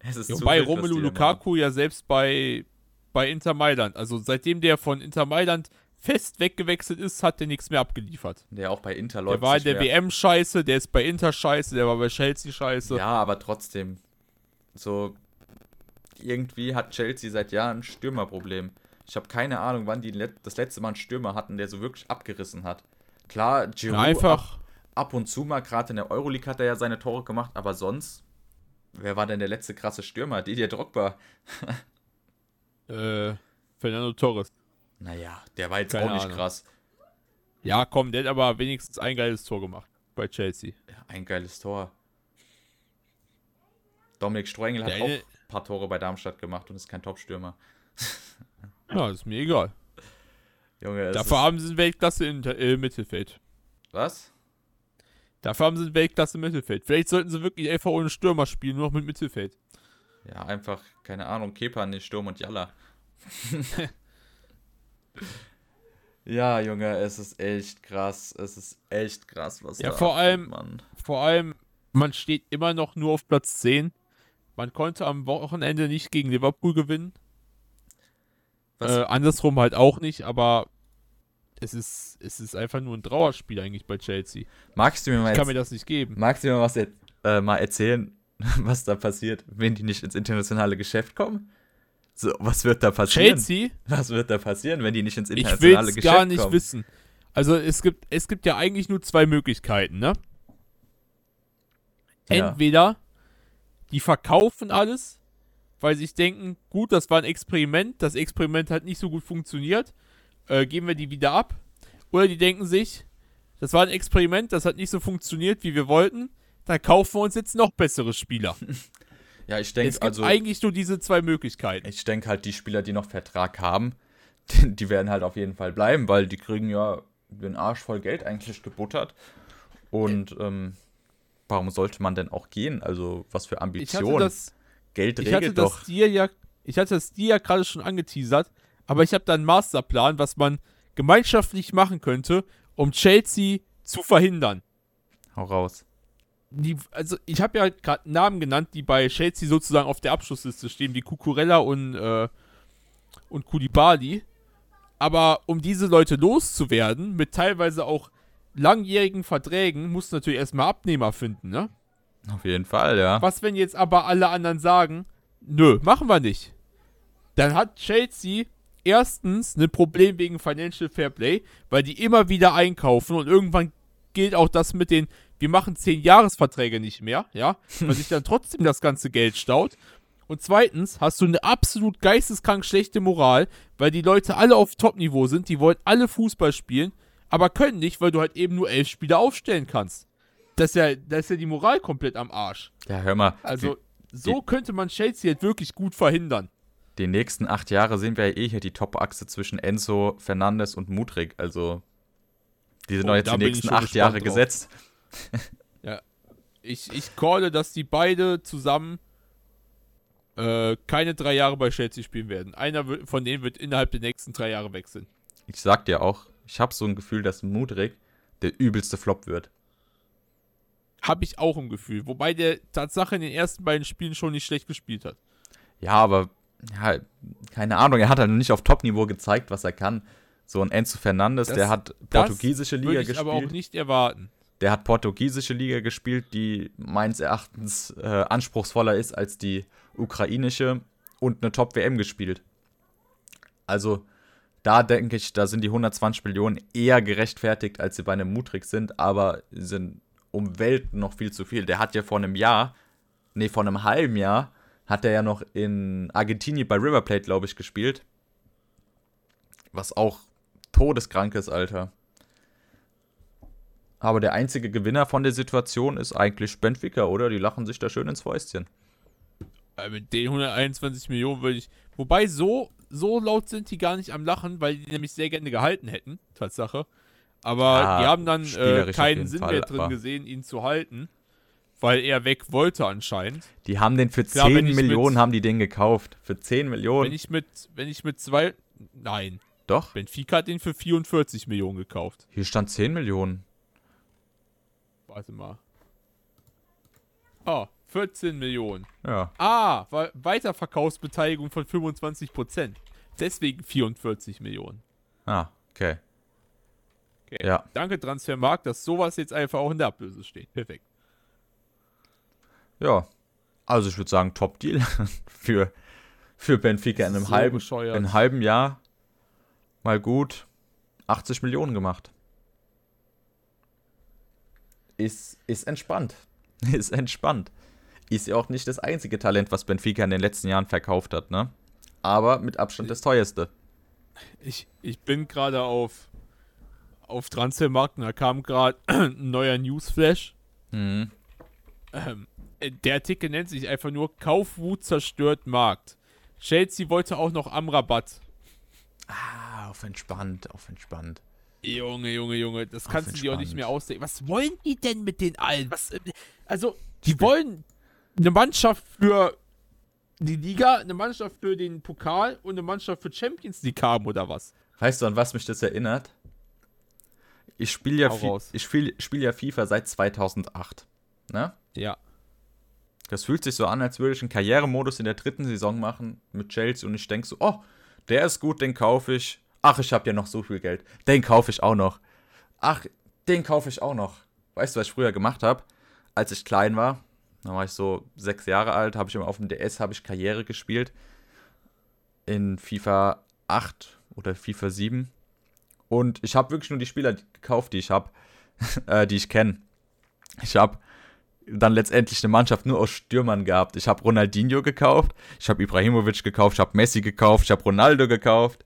Es ist Wobei Romelu Lukaku ja selbst bei, bei Inter Mailand, also seitdem der von Inter Mailand fest weggewechselt ist, hat der nichts mehr abgeliefert. Der auch bei Inter läuft. Der war in der WM scheiße, der ist bei Inter scheiße, der war bei Chelsea scheiße. Ja, aber trotzdem. So, irgendwie hat Chelsea seit Jahren ein Stürmerproblem. Ich habe keine Ahnung, wann die let das letzte Mal einen Stürmer hatten, der so wirklich abgerissen hat. Klar, Giroud einfach ab, ab und zu mal, gerade in der Euroleague hat er ja seine Tore gemacht, aber sonst Wer war denn der letzte krasse Stürmer? Didier Drogba. äh, Fernando Torres. Naja, der war jetzt Keine auch nicht Ahnung. krass. Ja, komm, der hat aber wenigstens ein geiles Tor gemacht bei Chelsea. Ja, ein geiles Tor. Dominik Strengel hat auch ein paar Tore bei Darmstadt gemacht und ist kein Top-Stürmer. ja, ist mir egal. Junge, Dafür haben sie Weltklasse im äh, Mittelfeld. Was? Dafür haben sie ein Weltklasse Mittelfeld. Vielleicht sollten sie wirklich einfach ohne Stürmer spielen, nur noch mit Mittelfeld. Ja, einfach, keine Ahnung, Kepa nicht Sturm und Jalla. ja, Junge, es ist echt krass. Es ist echt krass, was ja, da vor allem, man. vor allem, man steht immer noch nur auf Platz 10. Man konnte am Wochenende nicht gegen Liverpool gewinnen. Äh, andersrum halt auch nicht, aber es ist, es ist einfach nur ein Trauerspiel eigentlich bei Chelsea. Magst du mir mal ich kann mir das nicht geben. Magst du mir was äh, mal erzählen, was da passiert, wenn die nicht ins internationale Geschäft kommen? So, was wird da passieren? Chelsea? Was wird da passieren, wenn die nicht ins internationale ich Geschäft kommen? Ich will gar nicht wissen. Also es gibt, es gibt ja eigentlich nur zwei Möglichkeiten, ne? Entweder ja. die verkaufen alles, weil sie sich denken, gut, das war ein Experiment, das Experiment hat nicht so gut funktioniert äh, geben wir die wieder ab. Oder die denken sich, das war ein Experiment, das hat nicht so funktioniert, wie wir wollten. Dann kaufen wir uns jetzt noch bessere Spieler. ja, ich denke also. eigentlich nur diese zwei Möglichkeiten. Ich denke halt, die Spieler, die noch Vertrag haben, die, die, werden halt auf jeden Fall bleiben, weil die kriegen ja den Arsch voll Geld eigentlich gebuttert. Und ähm, warum sollte man denn auch gehen? Also, was für Ambitionen? Geld regelt ich hatte doch. Das dir ja, ich hatte das dir ja gerade schon angeteasert aber ich habe da einen Masterplan, was man gemeinschaftlich machen könnte, um Chelsea zu verhindern. Hau raus. Die, also ich habe ja gerade Namen genannt, die bei Chelsea sozusagen auf der Abschlussliste stehen, wie Kukurella und, äh, und Kulibali. Aber um diese Leute loszuwerden, mit teilweise auch langjährigen Verträgen, muss natürlich erstmal Abnehmer finden, ne? Auf jeden Fall, ja. Was, wenn jetzt aber alle anderen sagen, nö, machen wir nicht. Dann hat Chelsea erstens ein Problem wegen Financial Fair Play, weil die immer wieder einkaufen und irgendwann gilt auch das mit den, wir machen 10 Jahresverträge nicht mehr, ja, weil sich dann trotzdem das ganze Geld staut. Und zweitens hast du eine absolut geisteskrank schlechte Moral, weil die Leute alle auf Top-Niveau sind, die wollen alle Fußball spielen, aber können nicht, weil du halt eben nur elf Spieler aufstellen kannst. Das ist ja, das ist ja die Moral komplett am Arsch. Ja, hör mal. Also, so könnte man Chelsea halt wirklich gut verhindern. die nächsten acht Jahre sehen wir ja eh hier die Top-Achse zwischen Enzo, Fernandes und Mudrik. Also, die sind Oh, doch jetzt die nächsten acht Jahre drauf. gesetzt. Ich, ich calle, dass die beide zusammen äh, keine drei Jahre bei Chelsea spielen werden. Einer von denen wird innerhalb der nächsten drei Jahre wechseln. Ich sag dir auch, ich habe so ein Gefühl, dass Mudrik der übelste Flop wird. Habe ich auch im Gefühl. Wobei der Tatsache in den ersten beiden Spielen schon nicht schlecht gespielt hat. Ja, aber, ja, keine Ahnung, er hat halt noch nicht auf Top-Niveau gezeigt, was er kann. So ein Enzo Fernandes, Das- der hat das portugiesische Liga Würde ich gespielt. aber auch nicht erwarten. Der hat portugiesische Liga gespielt, die meines Erachtens äh, anspruchsvoller ist als die ukrainische und eine Top-WM gespielt. Also, da denke ich, da sind die 120 Millionen eher gerechtfertigt, als sie bei einem Mutrik sind, aber sind um Welten noch viel zu viel. Der hat ja vor einem Jahr, nee, vor einem halben Jahr, hat er ja noch in Argentinien bei River Plate, glaube ich, gespielt. Was auch todeskrank ist, Alter. Aber der einzige Gewinner von der Situation ist eigentlich Benfica, oder? Die lachen sich da schön ins Fäustchen. Äh, mit den 121 Millionen würde ich. Wobei, so, so laut sind die gar nicht am Lachen, weil die nämlich sehr gerne gehalten hätten. Tatsache. Aber Ja, die haben dann äh, keinen Sinn Fall, mehr drin gesehen, ihn zu halten. Weil er weg wollte anscheinend. Die haben den für Klar, 10 wenn ich Millionen mit- haben die den gekauft. Für 10 Millionen. Wenn ich mit, wenn ich mit zwei. Nein. Doch, Benfica hat den für 44 Millionen gekauft. hier stand 10 Millionen. Warte mal. Oh, 14 Millionen. Ja. Ah, Weiterverkaufsbeteiligung von 25%. Deswegen 44 Millionen. Ah, okay. Okay. Ja. Danke, Transfermarkt, dass sowas jetzt einfach auch in der Ablöse steht. Perfekt. Ja. Also ich würde sagen, Top-Deal für, für Benfica in einem, So halben, in einem halben Jahr mal gut 80 Millionen gemacht. Ist, ist entspannt. Ist entspannt. Ist ja auch nicht das einzige Talent, was Benfica in den letzten Jahren verkauft hat, ne? Aber mit Abstand das teuerste. Ich, ich bin gerade auf, auf Transfermarkt und da kam gerade ein neuer Newsflash. Mhm. Ähm, äh, der Artikel nennt sich einfach nur Kaufwut zerstört Markt. Chelsea wollte auch noch am Rabatt. Ah, auf entspannt, auf entspannt. Junge, Junge, Junge, das Auf kannst du dir auch nicht mehr ausdenken. Was wollen die denn mit den allen? Was, äh, also, die wollen eine Mannschaft für die Liga, eine Mannschaft für den Pokal und eine Mannschaft für Champions League haben oder was? Weißt du, an was mich das erinnert? Ich spiele ja, ich spiel, spiel ja FIFA seit 2008. Ne? Ja. Das fühlt sich so an, als würde ich einen Karrieremodus in der dritten Saison machen mit Chelsea und ich denke so, oh, der ist gut, den kaufe ich. Ach, ich habe ja noch so viel Geld. Den kaufe ich auch noch. Ach, den kaufe ich auch noch. Weißt du, was ich früher gemacht habe? Als ich klein war, da war ich so sechs Jahre alt, habe ich immer auf dem DS habe ich Karriere gespielt. In FIFA 8 oder FIFA 7. Und ich habe wirklich nur die Spieler gekauft, die ich habe, äh, die ich kenne. Ich habe dann letztendlich eine Mannschaft nur aus Stürmern gehabt. Ich habe Ronaldinho gekauft, ich habe Ibrahimovic gekauft, ich habe Messi gekauft, ich habe Ronaldo gekauft,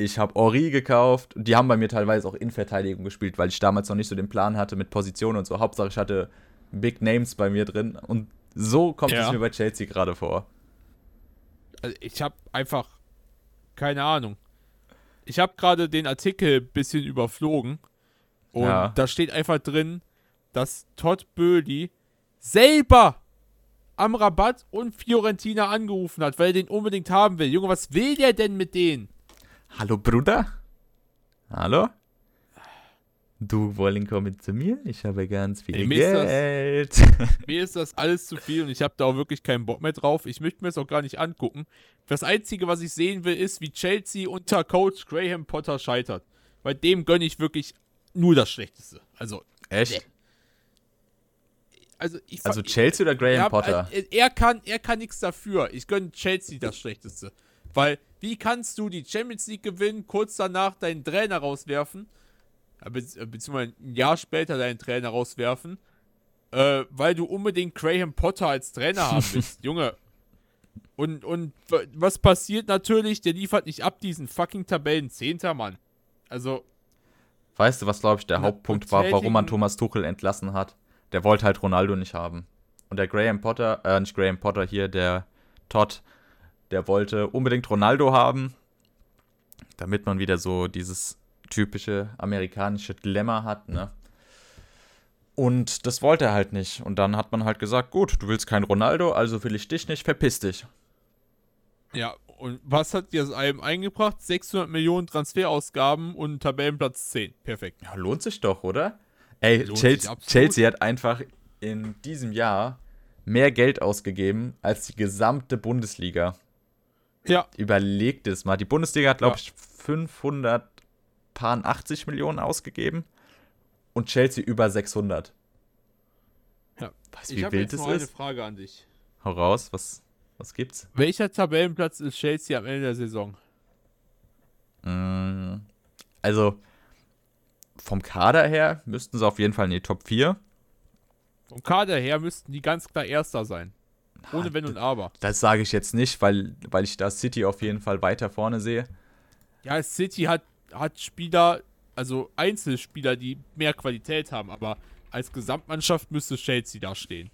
ich habe Ori gekauft. Die haben bei mir teilweise auch in Verteidigung gespielt, weil ich damals noch nicht so den Plan hatte mit Positionen und so. Hauptsache ich hatte Big Names bei mir drin und so kommt Ja. es mir bei Chelsea gerade vor. Also ich habe einfach keine Ahnung. Ich habe gerade den Artikel ein bisschen überflogen und Ja. da steht einfach drin, dass Todd Böhli selber am Rabatt und Fiorentina angerufen hat, weil er den unbedingt haben will. Junge, was will der denn mit denen? Hallo Bruder? Hallo? Du wollen kommen zu mir? Ich habe ganz viel Ey, mir ist das- Geld. Mir ist das alles zu viel und ich habe da auch wirklich keinen Bock mehr drauf. Ich möchte mir das auch gar nicht angucken. Das Einzige, was ich sehen will, ist, wie Chelsea unter Coach Graham Potter scheitert. Bei dem gönne ich wirklich nur das Schlechteste. Also, Echt? also ich Also Chelsea oder Graham Ja, Potter? äh, Er kann, er kann nichts dafür. Ich gönne Chelsea das Schlechteste. Weil, wie kannst du die Champions League gewinnen, kurz danach deinen Trainer rauswerfen, äh, beziehungsweise ein Jahr später deinen Trainer rauswerfen, äh, weil du unbedingt Graham Potter als Trainer haben willst, Junge. Und, und was passiert natürlich? Der liefert nicht ab, diesen fucking Tabellen Zehnter Mann. Also, Weißt du, was, glaube ich, der Hauptpunkt war, warum man Thomas Tuchel entlassen hat? Der wollte halt Ronaldo nicht haben. Und der Graham Potter, äh, nicht Graham Potter hier, der Todd, der wollte unbedingt Ronaldo haben, damit man wieder so dieses typische amerikanische Dilemma hat, ne? Und das wollte er halt nicht. Und dann hat man halt gesagt, gut, du willst kein Ronaldo, also will ich dich nicht, verpiss dich. Ja, und was hat dir das einem eingebracht? 600 Millionen Transferausgaben und Tabellenplatz 10. Perfekt. Ja, lohnt sich doch, oder? Ey, Chelsea, Chelsea hat einfach in diesem Jahr mehr Geld ausgegeben als die gesamte Bundesliga. Ja. Überlegt es mal. Die Bundesliga hat, glaube ja. ich, 580 Millionen ausgegeben und Chelsea über 600. Ja. Weißt du, wie wild es ist? Ich habe eine Frage an dich. Hau raus, was, was gibt's? Welcher Tabellenplatz ist Chelsea am Ende der Saison? Mm, also, vom Kader her müssten sie auf jeden Fall in die Top 4. Vom Kader her müssten die ganz klar Erster sein. Ohne Na, Wenn und Aber. Das sage ich jetzt nicht, weil, weil ich da City auf jeden Fall weiter vorne sehe. Ja, City hat, hat Spieler, also Einzelspieler, die mehr Qualität haben, aber als Gesamtmannschaft müsste Chelsea da stehen.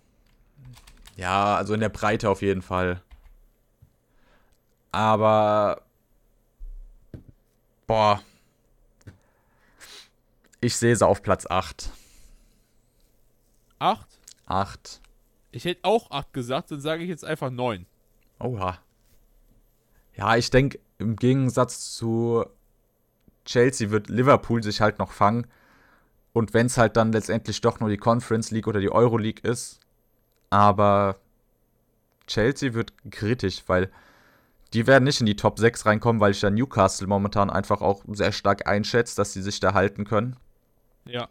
Ja, also in der Breite auf jeden Fall. Aber. Boah. Ich sehe sie auf Platz 8. 8? 8. Ich hätte auch 8 gesagt, dann sage ich jetzt einfach 9. Oha. Ja, ich denke, im Gegensatz zu Chelsea wird Liverpool sich halt noch fangen. Und wenn es halt dann letztendlich doch nur die Conference League oder die Euro League ist. Aber Chelsea wird kritisch, weil die werden nicht in die Top 6 reinkommen, weil ich da Newcastle momentan einfach auch sehr stark einschätze, dass sie sich da halten können. Ja.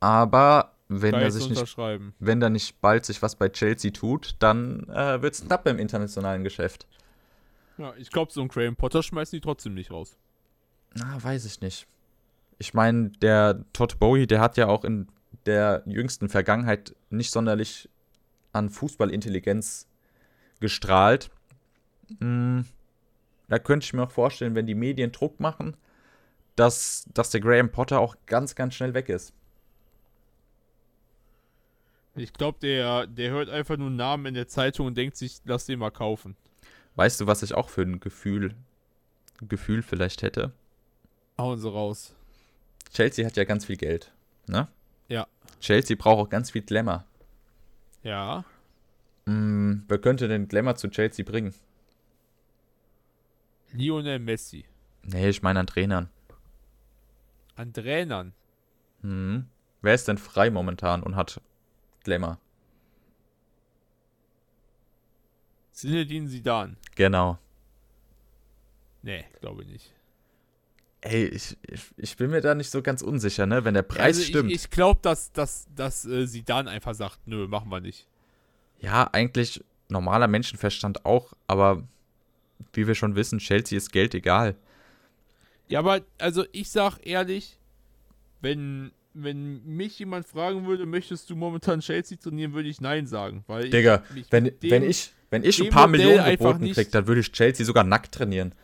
Aber wenn da, sich nicht, wenn da nicht bald sich was bei Chelsea tut, dann äh, wird es knapp im internationalen Geschäft. Ja, ich glaube, so ein Graham Potter schmeißen die trotzdem nicht raus. Na, weiß ich nicht. Ich meine, der Todd Bowie, der hat ja auch in der jüngsten Vergangenheit nicht sonderlich an Fußballintelligenz gestrahlt. Hm, da könnte ich mir auch vorstellen, wenn die Medien Druck machen, dass, dass der Graham Potter auch ganz, ganz schnell weg ist. Ich glaube, der, der hört einfach nur einen Namen in der Zeitung und denkt sich, lass den mal kaufen. Weißt du, was ich auch für ein Gefühl, Gefühl vielleicht hätte? Hauen sie raus. Chelsea hat ja ganz viel Geld, ne? Ja. Chelsea braucht auch ganz viel Glamour. Ja. Hm, wer könnte denn Glamour zu Chelsea bringen? Lionel Messi. Nee, ich meine an Trainern. An Trainern? Hm. Wer ist denn frei momentan und hat Glamour? Sinedin Sidan. Genau. Nee, glaube ich nicht. Ey, ich, ich, ich, bin mir da nicht so ganz unsicher, ne? Wenn der Preis also stimmt. Ich, ich glaube, dass, dass, dass äh, Sidan einfach sagt, nö, machen wir nicht. Ja, eigentlich normaler Menschenverstand auch, aber wie wir schon wissen, Chelsea ist Geld egal. Ja, aber also ich sag ehrlich, wenn, wenn mich jemand fragen würde, möchtest du momentan Chelsea trainieren, würde ich nein sagen. Weil Digga, wenn, dem, wenn ich wenn ich ein paar Modell Millionen geboten kriege, dann würde ich Chelsea sogar nackt trainieren.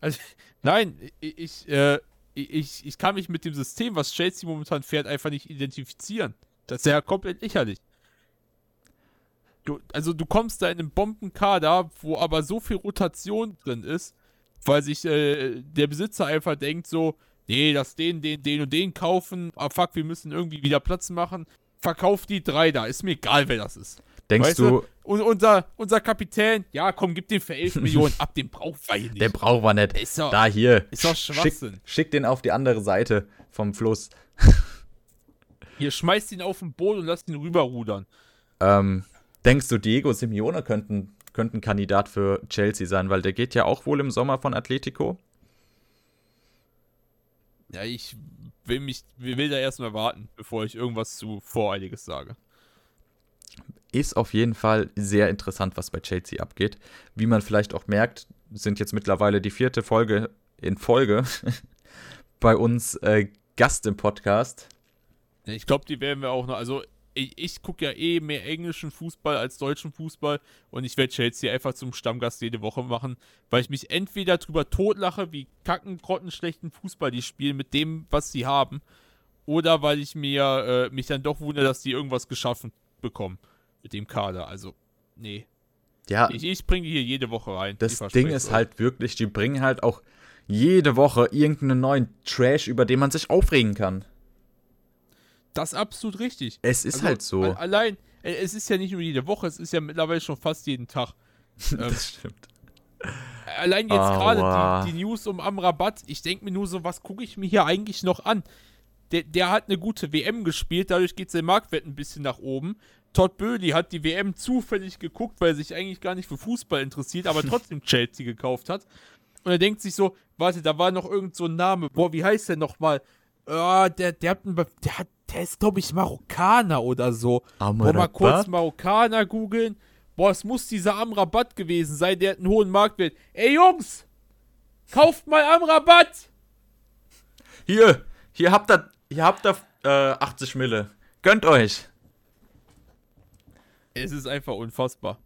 Also, nein, ich, ich, äh, ich, ich kann mich mit dem System, was Chelsea momentan fährt, einfach nicht identifizieren. Das ist ja komplett lächerlich. Du, also du kommst da in einen Bombenkader, wo aber so viel Rotation drin ist, weil sich äh, der Besitzer einfach denkt so, nee, lass den, den, den und den kaufen, ah fuck, wir müssen irgendwie wieder Platz machen, verkauf die drei da, ist mir egal, wer das ist. Denkst weißt du, und unser, unser Kapitän, ja, komm, gib den für 11 Millionen ab, den braucht wir hier nicht. Den brauchen wir nicht. Ist doch, da hier. Ist doch Schwachsinn. Schick, schick den auf die andere Seite vom Fluss. Hier, schmeißt ihn auf den Boden und lasst ihn rüberrudern. Ähm, denkst du, Diego Simeone könnten, könnten Kandidat für Chelsea sein, weil der geht ja auch wohl im Sommer von Atletico? Ja, ich will mich, will da erstmal warten, bevor ich irgendwas zu Voreiliges sage ist auf jeden Fall sehr interessant, was bei Chelsea abgeht. Wie man vielleicht auch merkt, sind jetzt mittlerweile die vierte Folge in Folge bei uns äh, Gast im Podcast. Ich glaube, die werden wir auch noch. Also, ich, ich gucke ja eh mehr englischen Fußball als deutschen Fußball und ich werde Chelsea einfach zum Stammgast jede Woche machen, weil ich mich entweder drüber totlache, wie kacken, grottenschlechten Fußball die spielen mit dem, was sie haben, oder weil ich mir äh, mich dann doch wundere, dass die irgendwas geschaffen bekommen mit dem Kader. Also, nee. Ja, Ich, ich bringe hier jede Woche rein. das Ding ist halt wirklich, die bringen halt auch jede Woche irgendeinen neuen Trash, über den man sich aufregen kann. Das ist absolut richtig. Es ist Also, halt so. Allein, äh, es ist ja nicht nur jede Woche, es ist ja mittlerweile schon fast jeden Tag. ähm, das stimmt. Allein jetzt gerade die, die News um Amrabat, ich denke mir nur so, was gucke ich mir hier eigentlich noch an? Der, der hat eine gute WM gespielt, dadurch geht sein Marktwert ein bisschen nach oben. Todd Böhli hat die WM zufällig geguckt, weil er sich eigentlich gar nicht für Fußball interessiert, aber trotzdem Chelsea gekauft hat. Und er denkt sich so, warte, da war noch irgend so ein Name. Boah, wie heißt der nochmal? Ah, der, der hat, einen der hat, der ist, glaube ich, Marokkaner oder so. Boah, mal kurz Amrabat? Marokkaner googeln. Boah, es muss dieser Amrabat gewesen sein, der hat einen hohen Marktwert. Ey, Jungs! Kauft mal Amrabat! Hier, hier habt ihr, hier habt ihr äh, 80 Mille. Gönnt euch. Es ist einfach unfassbar.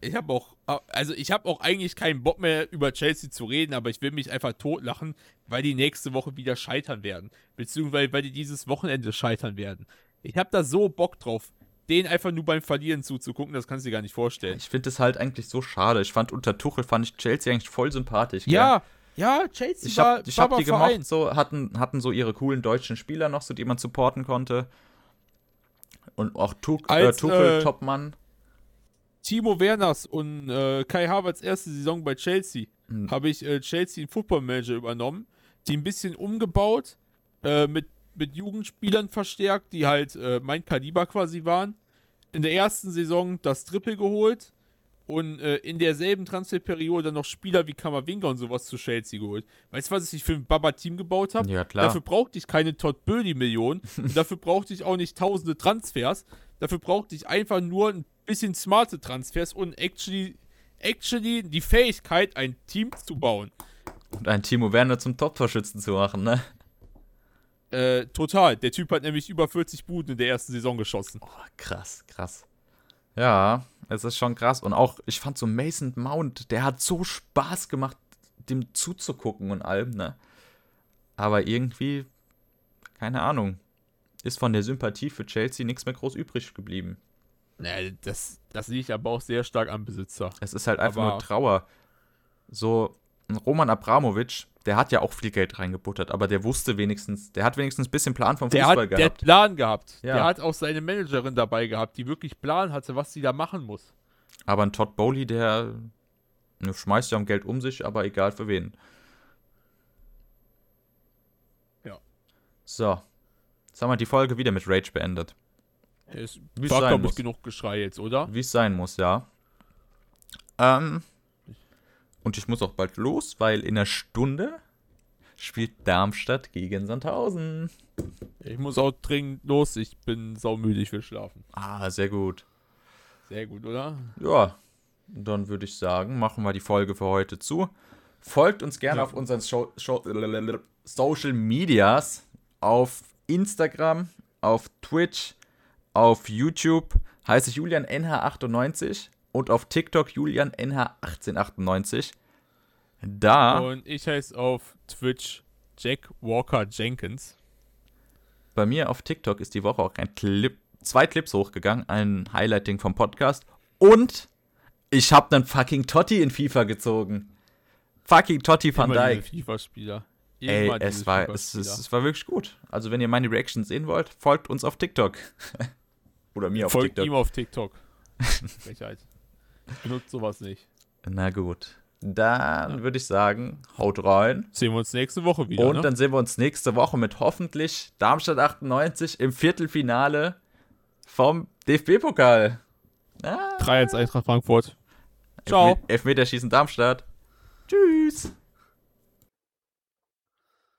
Ich habe auch, also ich habe auch eigentlich keinen Bock mehr über Chelsea zu reden, aber ich will mich einfach totlachen, weil die nächste Woche wieder scheitern werden. Beziehungsweise weil die dieses Wochenende scheitern werden. Ich habe da so Bock drauf, denen einfach nur beim Verlieren zuzugucken, das kannst du dir gar nicht vorstellen. Ich finde es halt eigentlich so schade. Ich fand unter Tuchel fand ich Chelsea eigentlich voll sympathisch. gell? Ja, ja, Chelsea Ich war hab, ich hab die gemocht, so, hatten, hatten so ihre coolen deutschen Spieler noch, so die man supporten konnte. Und auch Tuch, äh, Als, Tuchel, äh, Topmann. Timo Werners und äh, Kai Havertz erste Saison bei Chelsea Hm. habe ich äh, Chelsea einen Football Manager übernommen, die ein bisschen umgebaut, äh, mit, mit Jugendspielern verstärkt, die halt äh, mein Kaliber quasi waren. In der ersten Saison das Triple geholt und äh, in derselben Transferperiode noch Spieler wie Kamavinga und sowas zu Chelsea geholt. Weißt du, was ich für ein Baba-Team gebaut habe? Ja, klar. Dafür brauchte ich keine Todd Böhli-Millionen. und dafür brauchte ich auch nicht tausende Transfers. Dafür brauchte ich einfach nur ein bisschen smarte Transfers und actually, actually die Fähigkeit, ein Team zu bauen. Und einen Timo Werner zum Top-Torschützen zu machen, ne? Äh, total. Der Typ hat nämlich über 40 Buden in der ersten Saison geschossen. Oh, krass, krass. Ja, es ist schon krass. Und auch, ich fand so Mason Mount, der hat so Spaß gemacht, dem zuzugucken und allem, ne? Aber irgendwie, keine Ahnung, ist von der Sympathie für Chelsea nichts mehr groß übrig geblieben. Naja, das, das liegt aber auch sehr stark am Besitzer. Es ist halt einfach Aber- nur Trauer. So, Roman Abramovic, der hat ja auch viel Geld reingebuttert, aber der wusste wenigstens, der hat wenigstens ein bisschen Plan vom Der Fußball hat, der hat gehabt. Plan gehabt. Ja. Der hat auch seine Managerin dabei gehabt, die wirklich Plan hatte, was sie da machen muss. Aber ein Todd Bowley, der ne, schmeißt ja um Geld um sich, aber egal für wen. Ja. So. Jetzt haben wir die Folge wieder mit Rage beendet. Es war, sein glaube ich, muss. genug Geschrei jetzt, oder? Wie es sein muss, ja. Ähm. Und ich muss auch bald los, weil in einer Stunde spielt Darmstadt gegen Sandhausen. Ich muss auch dringend los. Ich bin saumüde, ich will schlafen. Ah, sehr gut. Sehr gut, oder? Ja, dann würde ich sagen, machen wir die Folge für heute zu. Folgt uns gerne Ja. auf unseren Scho Scho Social Medias, auf Instagram, auf Twitch, auf YouTube heiße ich Julian NH98 und auf TikTok Julian NH1898. Da Und ich heiße auf Twitch Jack Walker Jenkins. bei mir auf TikTok ist die Woche auch ein Clip, zwei Clips hochgegangen, ein Highlighting vom Podcast und ich habe einen fucking Totti in FIFA gezogen. Fucking Totti van Dijk. FIFA-Spieler. Ey, es war, es, FIFA-Spieler. es, es war wirklich gut. Also, wenn ihr meine Reaction sehen wollt, folgt uns auf TikTok. Oder mir auf Folgt TikTok. ihm auf TikTok. Frechheit. Ich benutze sowas nicht. Na gut. Dann würde ich sagen, haut rein. Sehen wir uns nächste Woche wieder. Und ne? dann sehen wir uns nächste Woche mit hoffentlich Darmstadt 98 im Viertelfinale vom DFB-Pokal. Ah, 3-1 Eintracht Frankfurt. Ciao. Elfmeterschießen Darmstadt. Tschüss.